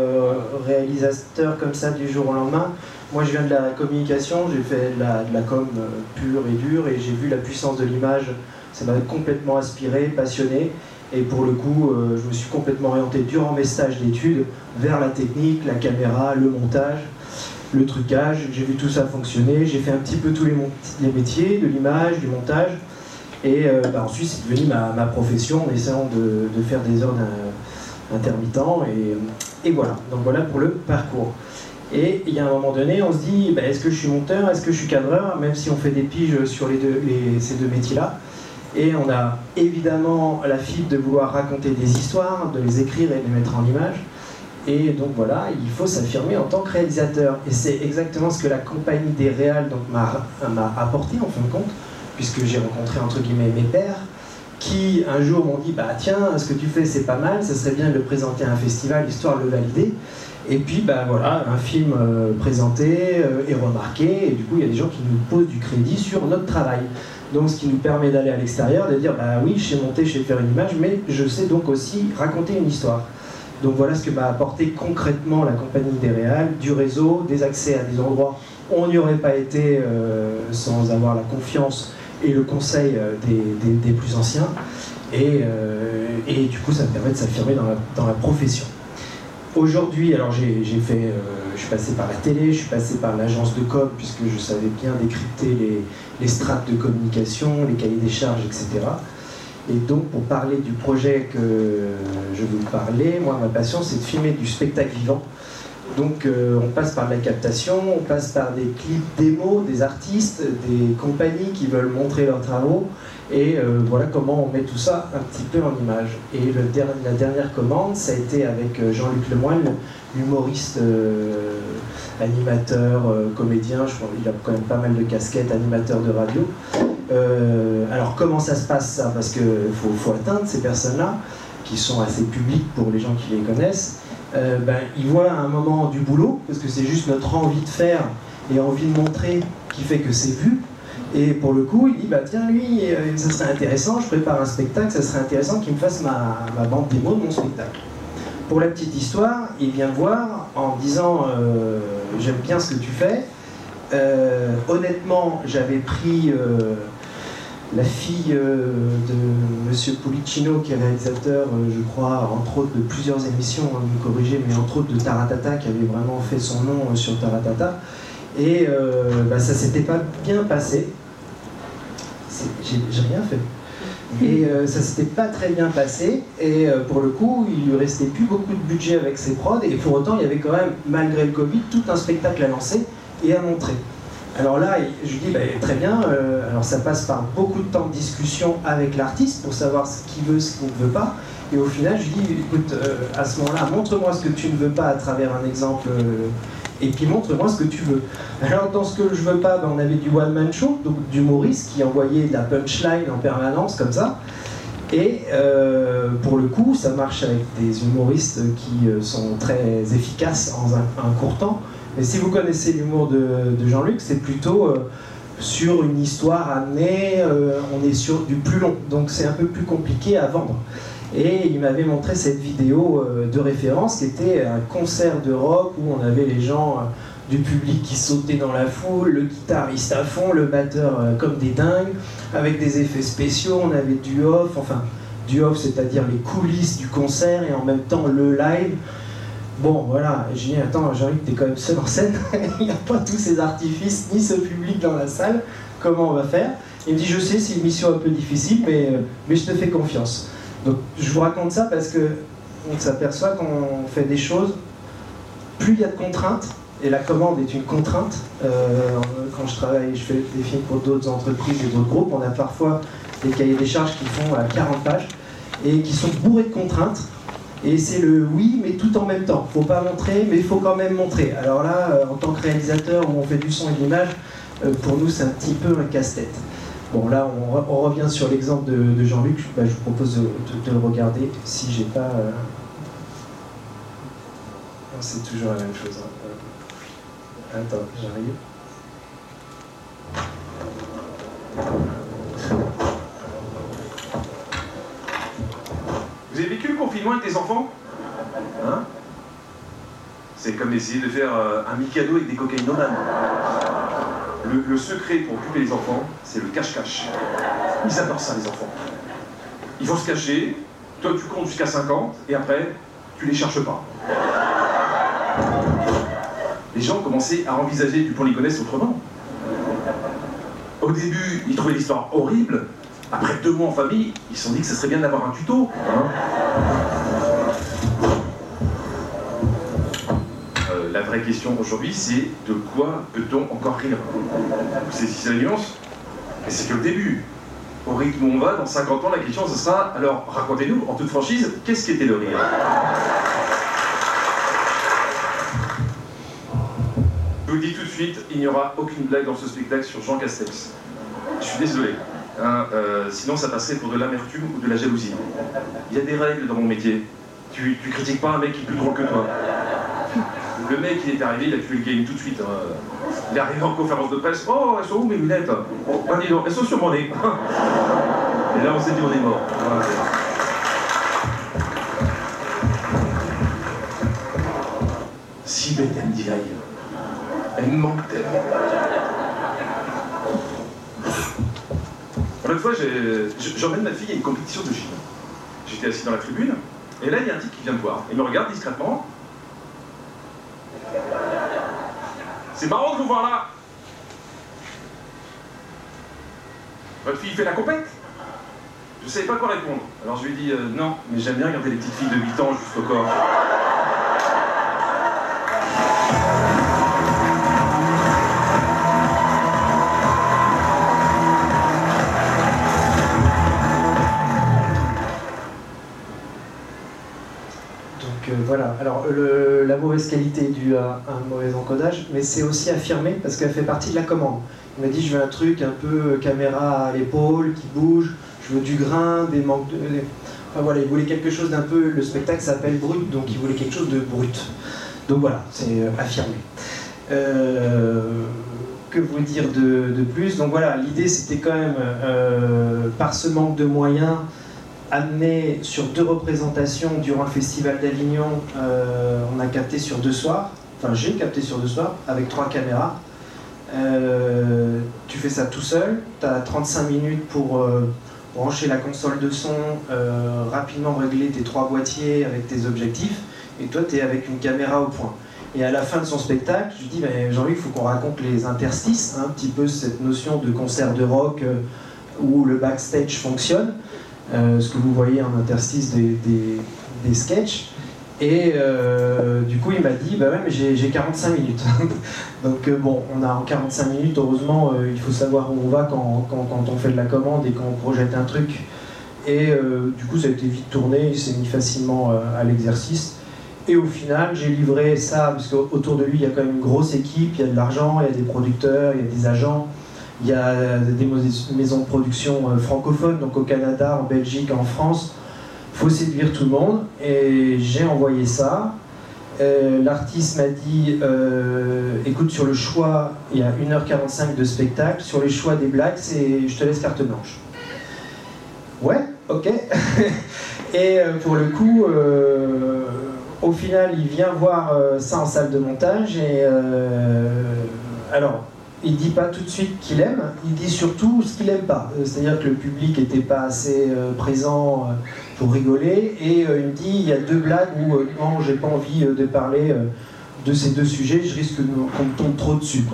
réalisateur comme ça du jour au lendemain. Moi, je viens de la communication, j'ai fait de la, de la com pure et dure, et j'ai vu la puissance de l'image. Ça m'a complètement inspiré, passionné. Et pour le coup, euh, je me suis complètement orienté durant mes stages d'études vers la technique, la caméra, le montage, le trucage. J'ai vu tout ça fonctionner. J'ai fait un petit peu tous les, métiers, de l'image, du montage. Et euh, bah, ensuite, c'est devenu ma, profession en essayant de, faire des heures intermittents. Et, voilà. Donc voilà pour le parcours. Et il y a un moment donné, on se dit, bah, est-ce que je suis monteur, est-ce que je suis cadreur, même si on fait des piges sur ces deux métiers-là. Et on a évidemment la fibre de vouloir raconter des histoires, de les écrire et de les mettre en image. Et donc voilà, il faut s'affirmer en tant que réalisateur. Et c'est exactement ce que la compagnie des réals m'a apporté en fin de compte, puisque j'ai rencontré entre guillemets mes pères, qui un jour m'ont dit Bah tiens, ce que tu fais c'est pas mal, ce serait bien de le présenter à un festival histoire de le valider. Et puis bah voilà, un film euh, présenté euh, et remarqué, et du coup il y a des gens qui nous posent du crédit sur notre travail. Donc ce qui nous permet d'aller à l'extérieur, de dire bah oui, je sais monter, je sais faire une image, mais je sais donc aussi raconter une histoire. Donc voilà ce que m'a apporté concrètement la compagnie des Réals, du réseau, des accès à des endroits où on n'y aurait pas été euh, sans avoir la confiance et le conseil euh, des, plus anciens. Euh, et, du coup, ça me permet de s'affirmer dans la, profession. Aujourd'hui, alors j'ai fait, je suis passé par la télé, je suis passé par l'agence de com puisque je savais bien décrypter les, les strates de communication, les cahiers des charges, etc. Et donc, pour parler du projet que je vous parler, moi, ma passion, c'est de filmer du spectacle vivant. Donc, euh, on passe par la captation, on passe par des clips démos des artistes, des compagnies qui veulent montrer leurs travaux, et euh, voilà comment on met tout ça un petit peu en image. Et la dernière commande, ça a été avec euh, Jean-Luc Lemoyne, humoriste animateur, euh, comédien, je crois qu'il a quand même pas mal de casquettes, animateur de radio. Alors comment ça se passe ça? Parce qu'il faut, atteindre ces personnes-là, qui sont assez publiques pour les gens qui les connaissent. Ben, ils voient à un moment du boulot, parce que c'est juste notre envie de faire et envie de montrer qui fait que c'est vu. Et pour le coup, il dit bah tiens lui, ça serait intéressant, je prépare un spectacle, ça serait intéressant qu'il me fasse ma, bande démo de mon spectacle. Pour la petite histoire, il vient voir en disant euh, J'aime bien ce que tu fais. Euh, honnêtement, j'avais pris euh, la fille de Monsieur Policino, qui est réalisateur, je crois, entre autres de plusieurs émissions, hein, vous me corrigez, mais entre autres de Taratata, qui avait vraiment fait son nom sur Taratata. Et bah, ça s'était pas bien passé. J'ai rien fait. Et euh, ça s'était pas très bien passé. Et euh, pour le coup, il lui restait plus beaucoup de budget avec ses prods. Et pour autant, il y avait quand même, malgré le Covid, tout un spectacle à lancer et à montrer. Alors là, je lui dis, bah, très bien, euh, alors ça passe par beaucoup de temps de discussion avec l'artiste pour savoir ce qu'il veut, ce qu'il ne veut pas. Et au final, je lui dis, écoute, euh, à ce moment-là, montre-moi ce que tu ne veux pas à travers un exemple, et puis montre-moi ce que tu veux. Alors dans ce que je veux pas, ben, on avait du one-man show, donc du Maurice qui envoyait de la punchline en permanence, comme ça. Et pour le coup, ça marche avec des humoristes qui sont très efficaces en un court temps. Mais si vous connaissez l'humour de, Jean-Luc, c'est plutôt euh, sur une histoire amenée, euh, on est sur du plus long, donc c'est un peu plus compliqué à vendre. Et il m'avait montré cette vidéo euh, de référence qui était un concert de rock où on avait les gens du public qui sautaient dans la foule, le guitariste à fond, le batteur comme des dingues, avec des effets spéciaux, on avait du off, enfin du off c'est-à-dire les coulisses du concert et en même temps le live. Bon, voilà, j'ai dit, attends, Jean-Luc, t'es quand même seul en scène, <laughs> il n'y a pas tous ces artifices, ni ce public dans la salle, comment on va faire? Il me dit, je sais, c'est une mission un peu difficile, mais, euh, mais je te fais confiance. Donc, je vous raconte ça parce que on s'aperçoit qu'on fait des choses, plus il y a de contraintes, et la commande est une contrainte. Euh, quand je travaille, je fais des films pour d'autres entreprises et d'autres groupes, on a parfois des cahiers des charges qui font à 40 pages et qui sont bourrés de contraintes et c'est le oui, mais tout en même temps. Faut pas montrer, mais il faut quand même montrer. Alors là, euh, en tant que réalisateur où on fait du son et de l'image, euh, pour nous, c'est un petit peu un casse-tête. Bon, là, on, revient sur l'exemple de, Jean-Luc. Bah, je vous propose de, le regarder si j'ai pas. Euh, c'est toujours la même chose. Hein. Attends, j'arrive. Vous avez vécu le confinement avec des enfants? Hein? C'est comme essayer de faire euh, un Mikado avec des cocaïnomanes. Le, secret pour occuper les enfants, c'est le cache-cache. Ils adorent ça, les enfants. Ils vont se cacher, toi tu comptes jusqu'à 50, et après, tu les cherches pas. Les gens commençaient à envisager du pont connaissent autrement. Au début, ils trouvaient l'histoire horrible, après deux mois en famille, ils se sont dit que ce serait bien d'avoir un tuto. Hein. La question aujourd'hui, c'est de quoi peut-on encore rire? Vous saisissez la nuance Mais c'est que le début. Au rythme où on va, dans 50 ans, la question, ce sera, alors racontez-nous, en toute franchise, qu'est-ce qui était le rire? Je vous le dis tout de suite, il n'y aura aucune blague dans ce spectacle sur Jean Castex. Je suis désolé. Hein, euh, sinon, ça passerait pour de l'amertume ou de la jalousie. Il y a des règles dans mon métier. Tu, tu critiques pas un mec qui est plus drôle que toi. Le mec, il est arrivé, il a tué le game tout de suite. Hein. Il est arrivé en conférence de presse. Oh, elles sont où mes lunettes Oh, dis donc, elles sont sur mon nez. <laughs> Et là, on s'est dit, on est mort. Si bête dit Elle me manque tellement. L'autre fois, j'emmène ma fille à une compétition de gym. J'étais assis dans la tribune, et là, il y a un type qui vient me voir. Il me regarde discrètement. C'est marrant de vous voir là. Votre fille fait la compète? Je ne savais pas quoi répondre. Alors je lui ai dit euh, non, mais j'aime bien regarder les petites filles de 8 ans jusqu'au corps. Mauvaise qualité due à un mauvais encodage, mais c'est aussi affirmé parce qu'elle fait partie de la commande. Il m'a dit je veux un truc un peu caméra à l'épaule, qui bouge, je veux du grain, des manques de. Enfin voilà, il voulait quelque chose d'un peu. Le spectacle s'appelle brut, donc il voulait quelque chose de brut. Donc voilà, c'est euh, affirmé. Euh, que vous dire de, plus? Donc voilà, l'idée c'était quand même, euh, par ce manque de moyens, amené sur deux représentations durant le festival d'Avignon. Euh, on a capté sur deux soirs, enfin j'ai capté sur deux soirs avec trois caméras. Euh, tu fais ça tout seul, tu as 35 minutes pour euh, brancher la console de son, rapidement régler tes trois boîtiers avec tes objectifs, et toi tu es avec une caméra au point. Et à la fin de son spectacle, je dis Jean-Luc, il faut qu'on raconte les interstices, hein, un petit peu cette notion de concert de rock où le backstage fonctionne. Euh, ce que vous voyez en interstice des, des, sketchs. Et euh, du coup, il m'a dit, bah ouais, j'ai 45 minutes. <laughs> Donc euh, bon, on a en 45 minutes, heureusement, il faut savoir où on va quand, on fait de la commande et quand on projette un truc. Et du coup, ça a été vite tourné, il s'est mis facilement à l'exercice. Et au final, j'ai livré ça, parce qu'autour de lui, il y a quand même une grosse équipe, il y a de l'argent, il y a des producteurs, il y a des agents, il y a des maisons de production francophones, donc au Canada, en Belgique, en France faut séduire tout le monde. Et j'ai envoyé ça. Euh, l'artiste m'a dit euh, écoute, sur le choix, il y a 1h45 de spectacle. Sur les choix des blagues, je te laisse carte blanche. Ouais, ok. <laughs> et euh, pour le coup, au final, il vient voir ça en salle de montage. Et alors, il dit pas tout de suite qu'il aime, il dit surtout ce qu'il aime pas. C'est-à-dire que le public n'était pas assez présent pour rigoler. Et euh, il me dit il y a deux blagues où euh, non, j'ai pas envie euh, de parler de ces deux sujets, je risque qu'on me tombe trop dessus.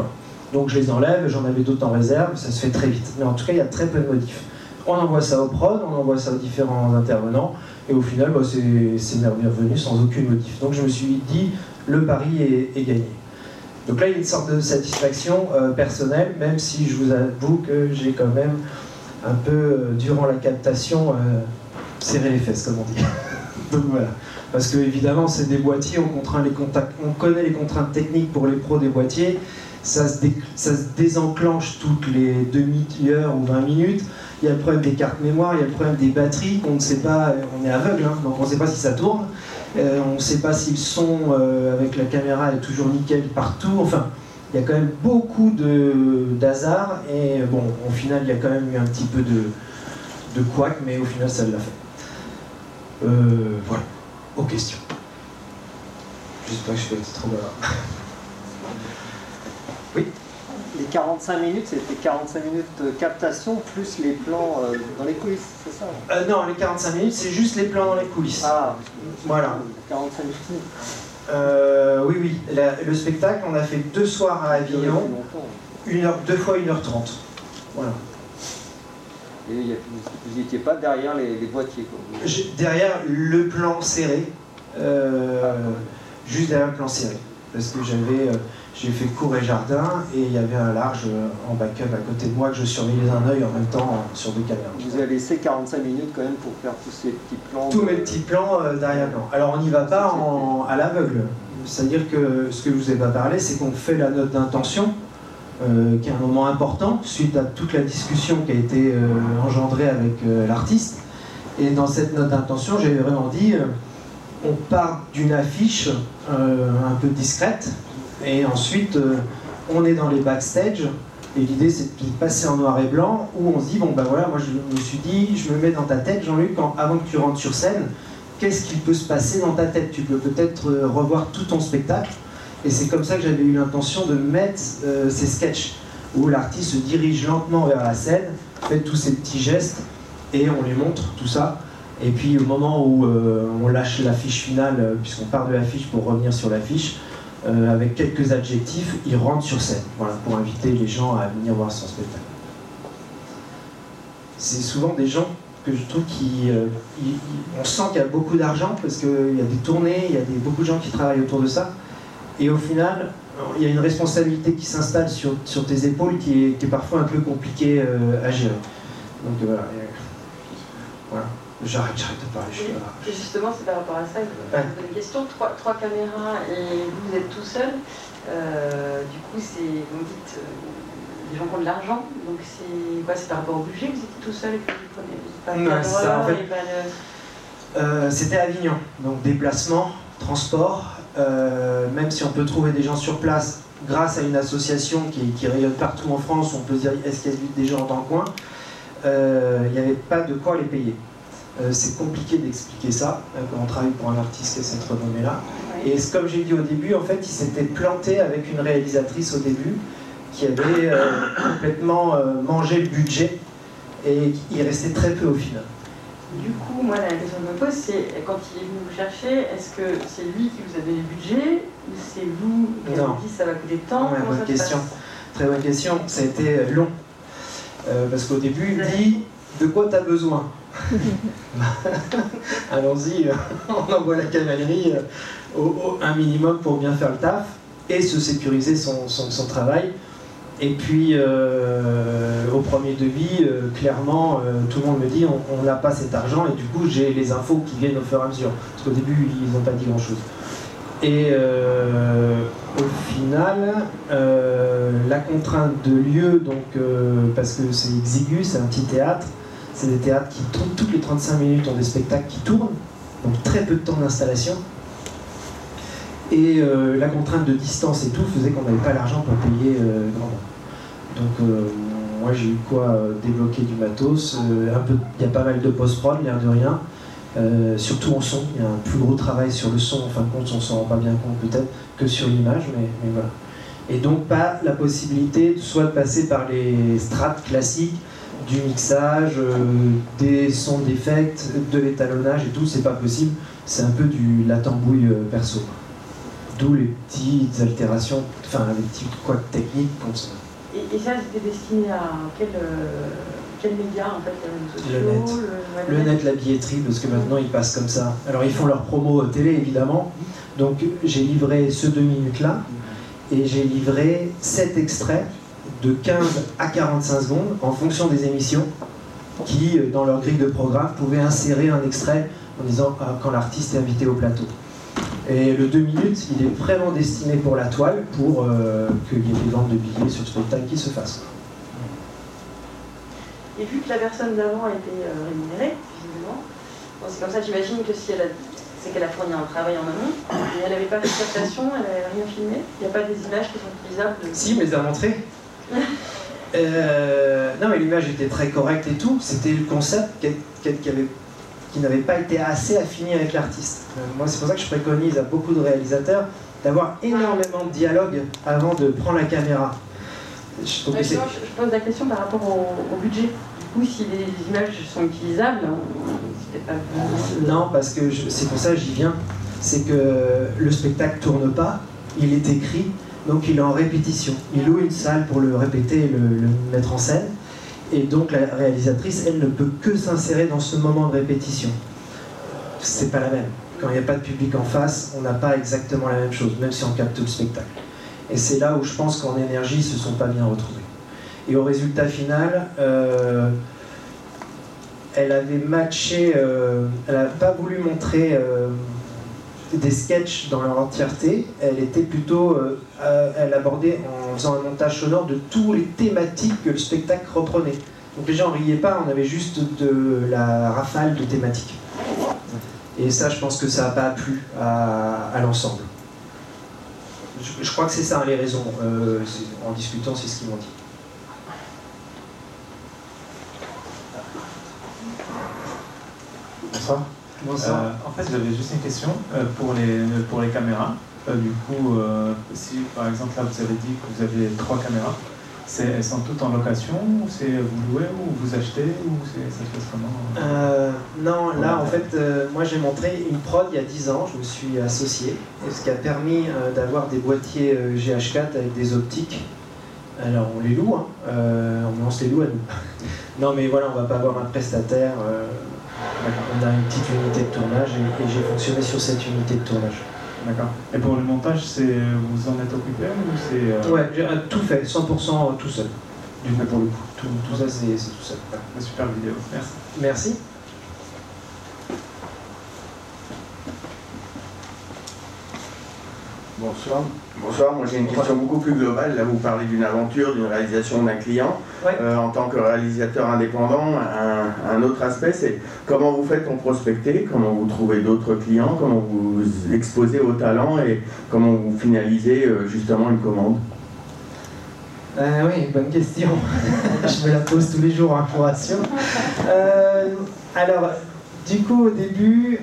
Donc je les enlève, j'en avais d'autres en réserve, ça se fait très vite. Mais en tout cas, il y a très peu de motifs. On envoie ça au prod, on envoie ça aux différents intervenants, et au final, bah, c'est bienvenu sans aucune motif. Donc je me suis dit, le pari est, gagné. Donc là, il y a une sorte de satisfaction personnelle, même si je vous avoue que j'ai quand même un peu, durant la captation, serrer les fesses, comme on dit. <laughs> Donc voilà. Parce que évidemment, c'est des boîtiers, on, contraint les contacts, on connaît les contraintes techniques pour les pros des boîtiers. Ça se, désenclenche toutes les demi-heures ou 20 minutes. Il y a le problème des cartes mémoire, il y a le problème des batteries, on ne sait pas, on est aveugle, hein, donc on ne sait pas si ça tourne. Euh, on ne sait pas si le son euh, avec la caméra est toujours nickel partout. Enfin, il y a quand même beaucoup d'hasard et bon, au final, il y a quand même eu un petit peu de, de couac, mais au final, ça l'a fait. Euh, voilà, aux questions. J'espère que je vais trop malin. oui Les 45 minutes, c'était 45 minutes de captation plus les plans euh, dans les coulisses, c'est ça euh, Non, les 45 minutes, c'est juste les plans dans les coulisses. Ah, voilà. 45 minutes. Euh, oui, oui. le spectacle, on a fait deux soirs à Avignon, une heure, deux fois 1h30. Voilà. Et vous n'étiez pas derrière les, boîtiers Derrière le plan serré, euh, juste derrière le plan serré. Parce que j'avais, j'ai fait cours et jardin et il y avait un large euh, en backup à côté de moi que je surveillais d'un œil en même temps sur deux caméras. Vous avez laissé 45 minutes quand même pour faire tous ces petits plans Tous mes petits plans derrière plan. Alors on n'y va pas à l'aveugle. C'est-à-dire que ce que je vous ai pas parlé, c'est qu'on fait la note d'intention euh, qui est un moment important suite à toute la discussion qui a été euh, engendrée avec euh, l'artiste. Et dans cette note d'intention, j'avais vraiment dit, on part d'une affiche un peu discrète, et ensuite on est dans les backstage, et l'idée c'est de passer en noir et blanc, où on se dit, bon ben voilà, moi je me suis dit, je me mets dans ta tête, Jean-Luc, avant que tu rentres sur scène, qu'est-ce qu'il peut se passer dans ta tête? Tu peux peut-être revoir tout ton spectacle, et c'est comme ça que j'avais eu l'intention de mettre euh, ces sketchs où l'artiste se dirige lentement vers la scène, fait tous ces petits gestes et on lui montre tout ça. Et puis au moment où euh, on lâche l'affiche finale, euh, puisqu'on part de l'affiche pour revenir sur l'affiche, avec quelques adjectifs, il rentre sur scène, voilà, pour inviter les gens à venir voir son spectacle. C'est souvent des gens que je trouve qui... on sent qu'il y a beaucoup d'argent, parce qu'il y a des tournées, il y a beaucoup de gens qui travaillent autour de ça. Et au final, il y a une responsabilité qui s'installe sur, sur, tes épaules qui est, parfois un peu compliquée euh, à gérer. Donc euh, voilà. J'arrête, j'arrête de parler. Je justement, c'est par rapport à ça que je vous pose une question. Trois, trois, caméras et vous, êtes tout seul. Euh, du coup, c'est, vous me dites, les gens qui ont de l'argent. Donc c'est quoi C'est par rapport au budget que vous étiez tout seul et que vous prenez pas ça, en fait, C'était Avignon. Donc déplacement, transport, euh, même si on peut trouver des gens sur place grâce à une association qui, rayonne partout en France, on peut se dire est-ce qu'il y a des gens dans le coin, euh, il n'y avait pas de quoi les payer. Euh, c'est compliqué d'expliquer ça quand on travaille pour un artiste qui est cette renommée-là. Et comme j'ai dit au début, en fait, il s'était planté avec une réalisatrice au début qui avait complètement mangé le budget et il restait très peu au final. Du coup, moi, la question que je me pose, c'est quand il est venu vous chercher, est-ce que c'est lui qui vous a donné le budget ou c'est vous qui avez dit ça va coûter de temps bonne question. Très bonne question. Ça a été long. Euh, parce qu'au début, il dit de quoi tu as besoin? <laughs> Allons-y, <laughs> on envoie la cavalerie au, un minimum pour bien faire le taf et se sécuriser son, travail. Et puis, au premier devis, clairement, tout le monde me dit on n'a pas cet argent, et du coup, j'ai les infos qui viennent au fur et à mesure. Parce qu'au début, ils n'ont pas dit grand-chose. Et euh, au final, euh, la contrainte de lieu, donc, euh, parce que c'est exigu, c'est un petit théâtre, c'est des théâtres qui tournent toutes les 35 minutes, ont des spectacles qui tournent, donc très peu de temps d'installation. Et la contrainte de distance et tout faisait qu'on n'avait pas l'argent pour payer grand Donc moi j'ai eu quoi débloquer du matos, il y a pas mal de post-prod, l'air de rien. Euh, surtout en son, il y a un plus gros travail sur le son, en fin de compte, on s'en rend pas bien compte peut-être que sur l'image, mais, voilà. Et donc pas la possibilité soit de passer par les strates classiques du mixage, euh, des sons d'effets, de l'étalonnage et tout, c'est pas possible, c'est un peu du la tambouille euh, perso. D'où les petites altérations, enfin les petits quoi techniques comme ça. Et, ça, c'était destiné à quel quel média en fait Le net. Le, net, la billetterie, parce que maintenant ils passent comme ça. Alors ils font leur promo télé évidemment. Donc j'ai livré ce deux minutes-là et j'ai livré 7 extraits de 15 à 45 secondes en fonction des émissions qui, euh, dans leur grille de programme, pouvaient insérer un extrait en disant ah, quand l'artiste est invité au plateau. Et le 2 minutes, il est vraiment destiné pour la toile, pour euh, qu'il y ait des ventes de billets sur ce spectacle qui se fassent. Et vu que la personne d'avant a été euh, rémunérée, visiblement, c'est comme ça, j'imagine que si elle a c'est qu'elle a fourni un travail en amont, et elle n'avait pas fait de captation, elle n'avait rien filmé, il n'y a pas des images qui sont utilisables Si, mais elle a montré. Euh, non, mais l'image était très correcte et tout, c'était le concept qui, n'avait pas été assez affiné avec l'artiste. Euh, moi, c'est pour ça que je préconise à beaucoup de réalisateurs d'avoir énormément de dialogue avant de prendre la caméra. Je, pose la question par rapport au budget coup, si les images sont utilisables, pas... Non, parce que c'est pour ça que j'y viens. C'est que le spectacle tourne pas, il est écrit, donc il est en répétition. Il loue une salle pour le répéter et le, mettre en scène. Et donc la réalisatrice, elle ne peut que s'insérer dans ce moment de répétition. C'est pas la même. Quand il n'y a pas de public en face, on n'a pas exactement la même chose, même si on capte tout le spectacle. Et c'est là où je pense qu'en énergie, ils se sont pas bien retrouvés. Et au résultat final, euh, elle avait matché, euh, elle n'a pas voulu montrer euh, des sketchs dans leur entièreté, elle était plutôt, elle abordait en faisant un montage sonore de tous les thématiques que le spectacle reprenait. Donc les gens riaient pas, on avait juste de la rafale de thématiques. Et ça, je pense que ça n'a pas plu à, l'ensemble. Je, crois que c'est ça les raisons. en discutant, c'est ce qu'ils m'ont dit. Bonsoir. Euh, en fait, j'avais juste une question euh, pour, les, pour les caméras. Euh, du coup, si par exemple là vous avez dit que vous avez trois caméras, elles sont toutes en location ou c'est vous louez ou vous achetez ou ça se passe comment? Non, là en fait, moi j'ai montré une prod il y a 10 ans, je me suis associé, ce qui a permis d'avoir des boîtiers GH4 avec des optiques. Alors on les loue, hein. on lance les loue à nous. <laughs> non mais voilà, on va pas avoir un prestataire. On a une petite unité de tournage et, j'ai fonctionné sur cette unité de tournage. D'accord. Et pour le montage, c'est vous en êtes occupé ou c'est euh, Ouais, j'ai tout fait, 100% tout seul. Du coup, pour le coup, tout, tout ça c'est tout seul. super vidéo. Merci. Merci. Bonsoir. Bonsoir, moi j'ai une question beaucoup plus globale. Là, vous parlez d'une aventure, d'une réalisation d'un client. Euh, en tant que réalisateur indépendant, un, autre aspect, c'est comment vous faites pour prospecter, comment vous trouvez d'autres clients, comment vous exposez vos talents et comment vous finalisez euh, justement une commande euh, Oui, bonne question. <laughs> Je me la pose tous les jours en curation. alors, du coup, au début,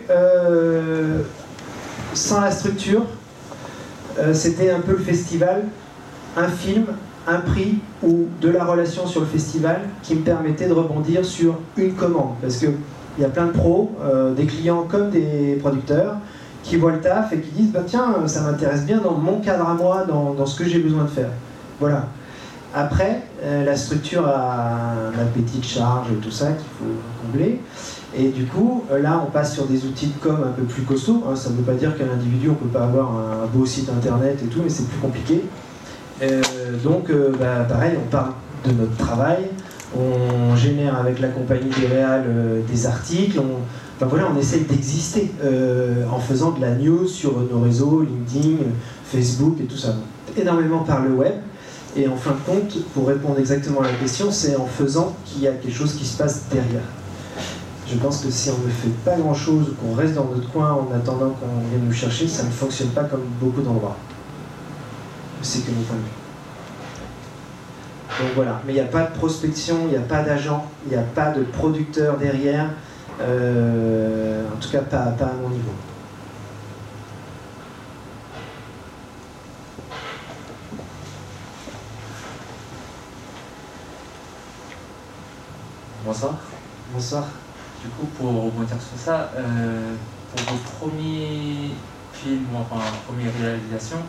sans la structure, euh, c'était un peu le festival, un film, un prix ou de la relation sur le festival qui me permettait de rebondir sur une commande. Parce qu'il y a plein de pros, euh, des clients comme des producteurs, qui voient le taf et qui disent bah, tiens, ça m'intéresse bien dans mon cadre à moi, dans, ce que j'ai besoin de faire. Voilà. Après, euh, la structure a la petite charge et tout ça qu'il faut combler. Et du coup, là, on passe sur des outils de com un peu plus costauds. Hein. Ça ne veut pas dire qu'un individu, on ne peut pas avoir un beau site internet et tout, mais c'est plus compliqué. donc, bah, pareil, on parle de notre travail, on génère avec la compagnie des Réal des articles, on, enfin, voilà, on essaye d'exister en faisant de la news sur nos réseaux, LinkedIn, Facebook et tout ça. énormément par le web. Et en fin de compte, pour répondre exactement à la question, c'est en faisant qu'il y a quelque chose qui se passe derrière. Je pense que si on ne fait pas grand-chose, qu'on reste dans notre coin en attendant qu'on vienne nous chercher, ça ne fonctionne pas comme beaucoup d'endroits. C'est que mon point de vue. Donc voilà, mais il n'y a pas de prospection, il n'y a pas d'agent, il n'y a pas de producteur derrière, euh, en tout cas pas, pas à mon niveau. Bonsoir. Bonsoir. Du coup, pour rebondir sur ça, euh, pour vos premiers films, enfin, premières réalisations,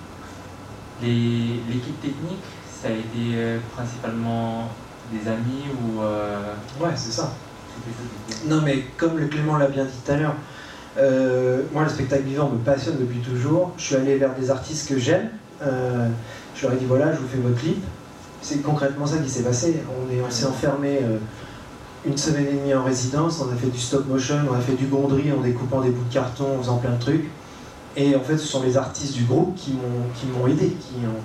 l'équipe technique, ça a été euh, principalement des amis ou. Euh, ouais, c'est ça. Non, mais comme le Clément l'a bien dit tout à l'heure, moi, le spectacle vivant me passionne depuis toujours. Je suis allé vers des artistes que j'aime. je leur ai dit voilà, je vous fais votre clip. C'est concrètement ça qui s'est passé. On s'est on enfermé une semaine et demie en résidence, on a fait du stop motion, on a fait du gondry en découpant des bouts de carton, en faisant plein de trucs. Et en fait, ce sont les artistes du groupe qui m'ont aidé. Qui ont,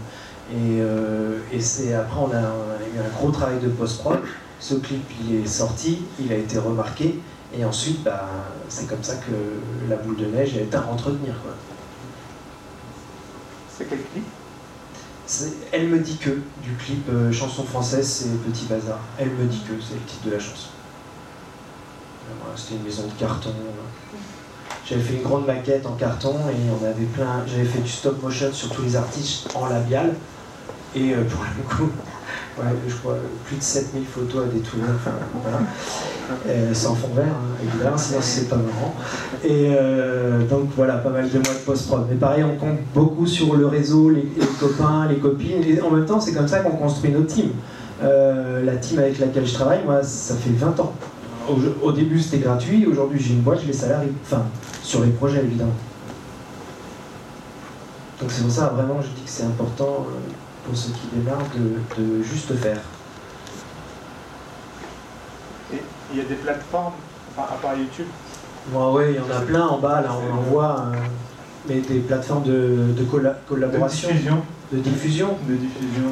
et, euh, et c'est après, on a, eu un gros travail de post-prod. Ce clip, il est sorti, il a été remarqué. Et ensuite, bah, c'est comme ça que la boule de neige est à entretenir. C'est quel clip? Elle me dit que du clip euh, chanson française, c'est Petit Bazar. Elle me dit que c'est le titre de la chanson. C'était une maison de carton. J'avais fait une grande maquette en carton et on avait plein. J'avais fait du stop motion sur tous les artistes en labial. Et euh, pour le coup, ouais, je crois plus de 7000 photos à détourner, enfin voilà. Euh, sans fond vert, hein, évidemment, sinon c'est pas marrant. Et euh, donc voilà, pas mal de mois de post-prod. Mais pareil, on compte beaucoup sur le réseau, les, copains, les copines. Et en même temps, c'est comme ça qu'on construit nos teams. Euh, la team avec laquelle je travaille, moi, ça fait 20 ans. Au, début, c'était gratuit. Aujourd'hui, j'ai une boîte, je les salariés. Enfin, sur les projets, évidemment. Donc c'est pour ça, vraiment, je dis que c'est important pour ceux qui démarrent de, juste faire. Et il y a des plateformes, à part YouTube? Oui, il y en a plein en bas, là on en voit, euh, mais des plateformes de, de collaboration. De diffusion. De diffusion. De diffusion.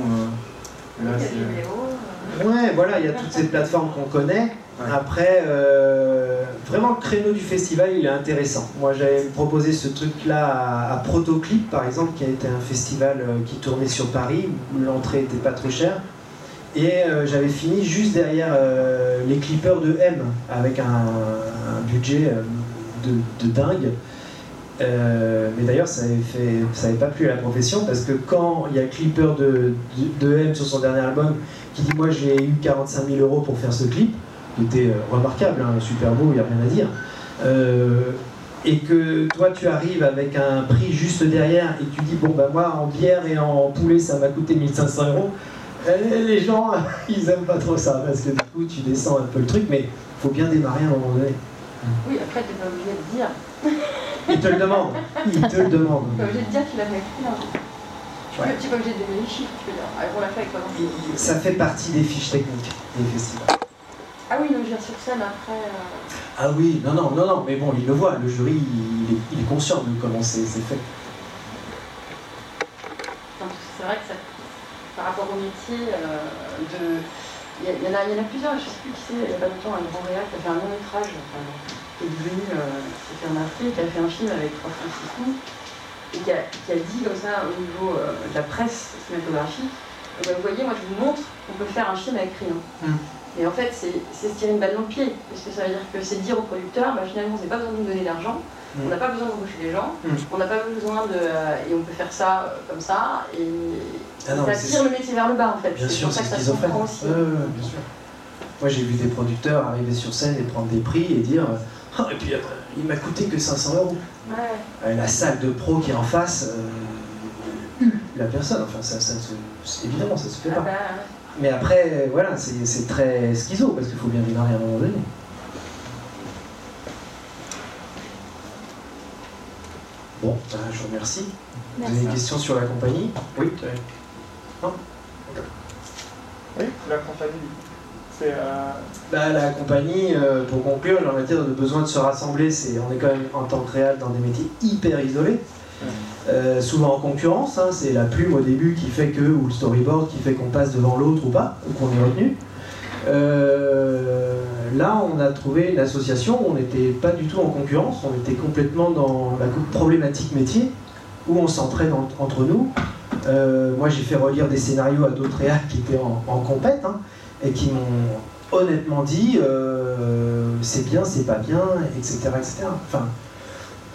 Euh, là, euh, ouais, voilà, il y a toutes ces plateformes qu'on connaît. Après, euh, vraiment, le créneau du festival, il est intéressant. Moi, j'avais proposé ce truc-là à, Protoclip, par exemple, qui a été un festival euh, qui tournait sur Paris, où l'entrée n'était pas trop chère. Et euh, j'avais fini juste derrière les clippers de M, avec un, budget de, dingue. mais d'ailleurs, ça n'avait pas plu à la profession parce que quand il y a Clipper de, de, M sur son dernier album qui dit Moi j'ai eu 45 000 euros pour faire ce clip, qui était euh, remarquable, hein, super beau, il n'y a rien à dire. Euh, et que toi tu arrives avec un prix juste derrière et tu dis bon bah moi en bière et en poulet ça m'a coûté 1500 euros, euh, les gens <laughs> ils aiment pas trop ça parce que du coup tu descends un peu le truc mais il faut bien démarrer à un moment donné. Oui après tu n'es pas obligé de dire. Ils te le demandent, ils te le demandent. Tu n'es pas obligé de dire qu'il a fait Tu n'es pas obligé de donner les chiffres, tu peux dire ah, on l'a fait avec quoi Ça fait partie des fiches techniques des festivals. Ah oui, viens sur scène après. Euh. Ah oui, non, non, non, non, mais bon, il le voit, le jury, il est, conscient de comment c'est fait. C'est vrai que par rapport au métier, euh, de... il, y en a, il y en a plusieurs, je ne sais plus qui c'est, il n'y a pas longtemps, un grand réel qui a fait un long métrage, qui est devenu, euh, qui fait un qui a fait un film avec trois six coups, et qui a, qui a, dit comme ça au niveau de la presse cinématographique, eh ben, vous voyez, moi je vous montre qu'on peut faire un film avec rien. Et en fait, c'est se tirer une balle dans le pied, parce que ça veut dire que c'est dire au producteur, bah, finalement, on n'a pas besoin de nous donner d'argent, on n'a pas besoin d'embaucher les gens, mm. on n'a pas besoin de... Euh, et on peut faire ça euh, comme ça, et ah ça tire le métier vers le bas, en fait. Bien sûr, c'est ce qu'ils ont fait. Aussi. bien sûr. Moi, j'ai vu des producteurs arriver sur scène et prendre des prix et dire... Oh, et puis, il m'a coûté que 500 euros. Ouais. La salle de pro qui est en face, la personne, enfin, ça, ça, évidemment, ça se fait ah pas. Bah, mais après, voilà, c'est très schizo, parce qu'il faut bien démarrer à un moment donné. Bon, bah, je vous remercie. Vous avez des questions sur la compagnie Oui Non Oui La compagnie, c'est... Euh, bah, la compagnie, euh, pour conclure, en matière de besoin de se rassembler, c'est on est quand même en tant que réel dans des métiers hyper isolés. Euh, souvent en concurrence, hein, c'est la plume au début qui fait que, ou le storyboard qui fait qu'on passe devant l'autre ou pas, ou qu'on est retenu. là, on a trouvé une association où on n'était pas du tout en concurrence, on était complètement dans la problématique métier, où on s'entraîne entre nous. moi, j'ai fait relire des scénarios à d'autres réals qui étaient en, compète, hein, et qui m'ont honnêtement dit euh, c'est bien, c'est pas bien, etc. etc. Enfin,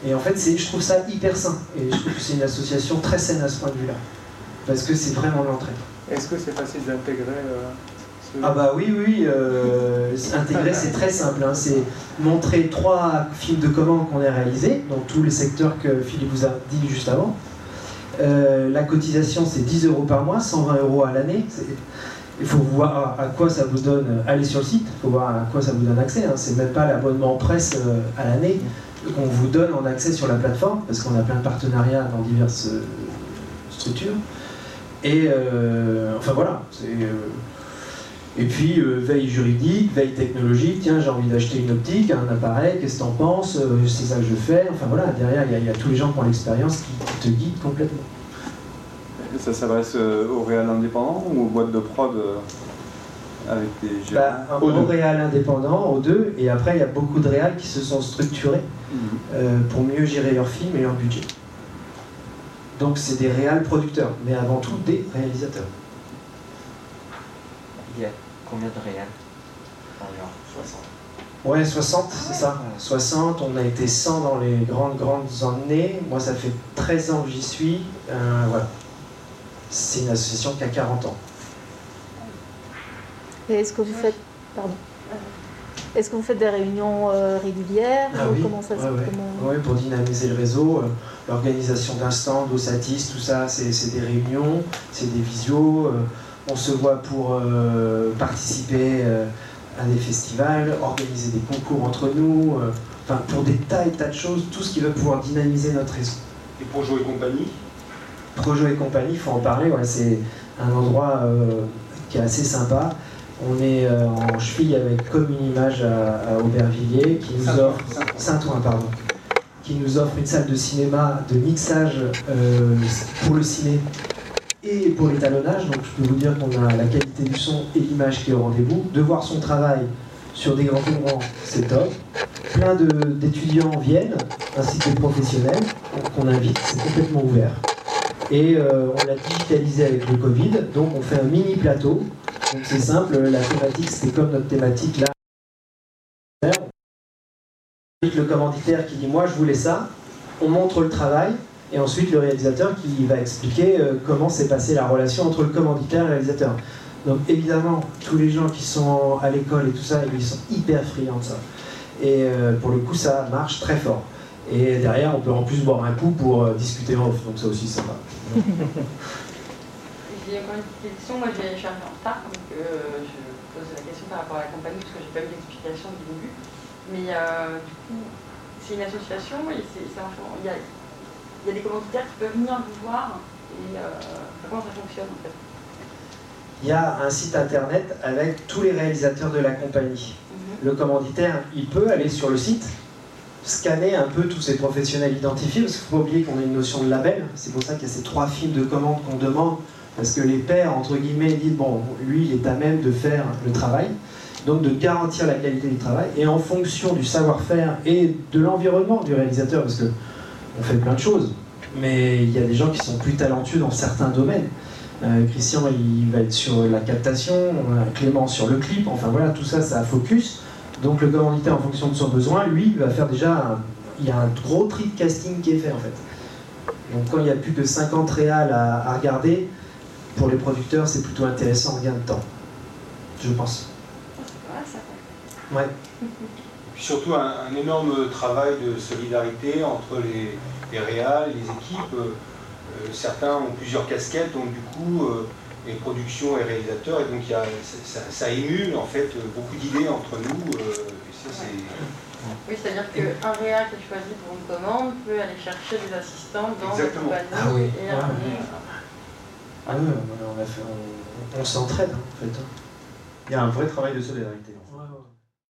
et en fait, je trouve ça hyper sain. Et je trouve que c'est une association très saine à ce point de vue-là. Parce que c'est vraiment l'entraide. Est-ce que c'est facile d'intégrer euh, Ah bah oui, oui. Euh, intégrer, c'est très simple. Hein. C'est montrer trois films de commande qu'on a réalisés, dans tous les secteurs que Philippe vous a dit juste avant. la cotisation, c'est 10 euros par mois, 120 euros à l'année. Il faut voir à quoi ça vous donne, aller sur le site, il faut voir à quoi ça vous donne accès. Hein. C'est même pas l'abonnement presse euh, à l'année qu'on vous donne en accès sur la plateforme, parce qu'on a plein de partenariats dans diverses euh, structures. Et euh, enfin voilà. et puis veille juridique, veille technologique, tiens j'ai envie d'acheter une optique, un appareil, qu'est-ce que t'en penses, c'est ça que je fais. Enfin voilà, derrière il y, a tous les gens qui ont l'expérience qui te guident complètement. Ça s'adresse euh, aux réels indépendants ou aux boîtes de prod euh, avec des bah, Aux réels indépendants, aux deux, et après il y a beaucoup de réels qui se sont structurés. Euh, pour mieux gérer leurs films et leur budget. Donc c'est des réels producteurs, mais avant tout des réalisateurs. Il y a combien de réels Environ 60. Ouais, 60, c'est ça. 60, on a été 100 dans les grandes, grandes années. Moi, ça fait 13 ans que j'y suis. voilà c'est une association qui a 40 ans. Et est-ce que vous faites. Pardon. Est-ce que vous faites des réunions euh, régulières ah oui. Comment ça se Oui, pour dynamiser le réseau, euh, l'organisation d'un stand, au Satis, tout ça, c'est des réunions, c'est des visios. Euh, on se voit pour participer à des festivals, organiser des concours entre nous, enfin pour des tas et tas de choses, tout ce qui va pouvoir dynamiser notre réseau. Et pour jouer compagnie? Projo et compagnie, il faut en parler, c'est un endroit euh, qui est assez sympa. On est euh, en cheville avec comme une image à, Aubervilliers qui nous offre Saint-Ouen pardon, qui nous offre une salle de cinéma de mixage euh, pour le ciné et pour l'étalonnage. Donc je peux vous dire qu'on a la qualité du son et l'image qui est au rendez-vous. De voir son travail sur des grands écrans, c'est top. Plein d'étudiants viennent, ainsi que des professionnels qu'on invite, c'est complètement ouvert. Et euh, on l'a digitalisé avec le Covid, donc on fait un mini plateau. Donc c'est simple, la thématique c'est comme notre thématique là. Le commanditaire qui dit moi je voulais ça, on montre le travail, et ensuite le réalisateur qui va expliquer euh, comment s'est passée la relation entre le commanditaire et le réalisateur. Donc évidemment, tous les gens qui sont à l'école et tout ça, ils sont hyper friands de ça. Et euh, pour le coup, ça marche très fort. Et derrière, on peut en plus boire un coup pour discuter en off, donc ça aussi ça va. <laughs> J'ai une petite question. Moi, je suis un peu en retard, donc euh, je pose la question par rapport à la compagnie, parce que j'ai pas eu d'explication du début. Mais euh, du coup, c'est une association et il, y a, il y a des commanditaires qui peuvent venir vous voir. Et euh, comment ça fonctionne en fait il y a un site internet avec tous les réalisateurs de la compagnie. Mhm. Le commanditaire, il peut aller sur le site, scanner un peu tous ces professionnels identifiés, parce qu'il ne faut pas oublier qu'on a une notion de label. C'est pour ça qu'il y a ces trois films de commande qu'on demande, parce que les pairs, entre guillemets, disent bon, lui, il est à même de faire le travail, donc de garantir la qualité du travail, et en fonction du savoir-faire et de l'environnement du réalisateur, parce que on fait plein de choses, mais il y a des gens qui sont plus talentueux dans certains domaines. Euh, Christian, il va être sur la captation, Clément sur le clip, enfin voilà, tout ça, ça focus. Donc le commanditaire, en fonction de son besoin, lui, il va faire déjà. il y a un gros tri de casting qui est fait en fait. Donc quand il y a plus de 50 réals à, regarder, pour les producteurs, c'est plutôt intéressant en gain de temps. Je pense. Ouais. <laughs> Puis surtout un, énorme travail de solidarité entre les, les réals, les équipes. Euh, certains ont plusieurs casquettes, donc du coup, euh, et production et réalisateur, et donc y a, ça, émule en fait beaucoup d'idées entre nous. Euh, et ça, Oui, c'est-à-dire qu'un réa qui est choisi pour une commande peut aller chercher des assistants dans Exactement. compagnie Ah oui. et amener. Ah oui, on, s'entraide en fait. hein. Il y a un vrai travail de solidarité.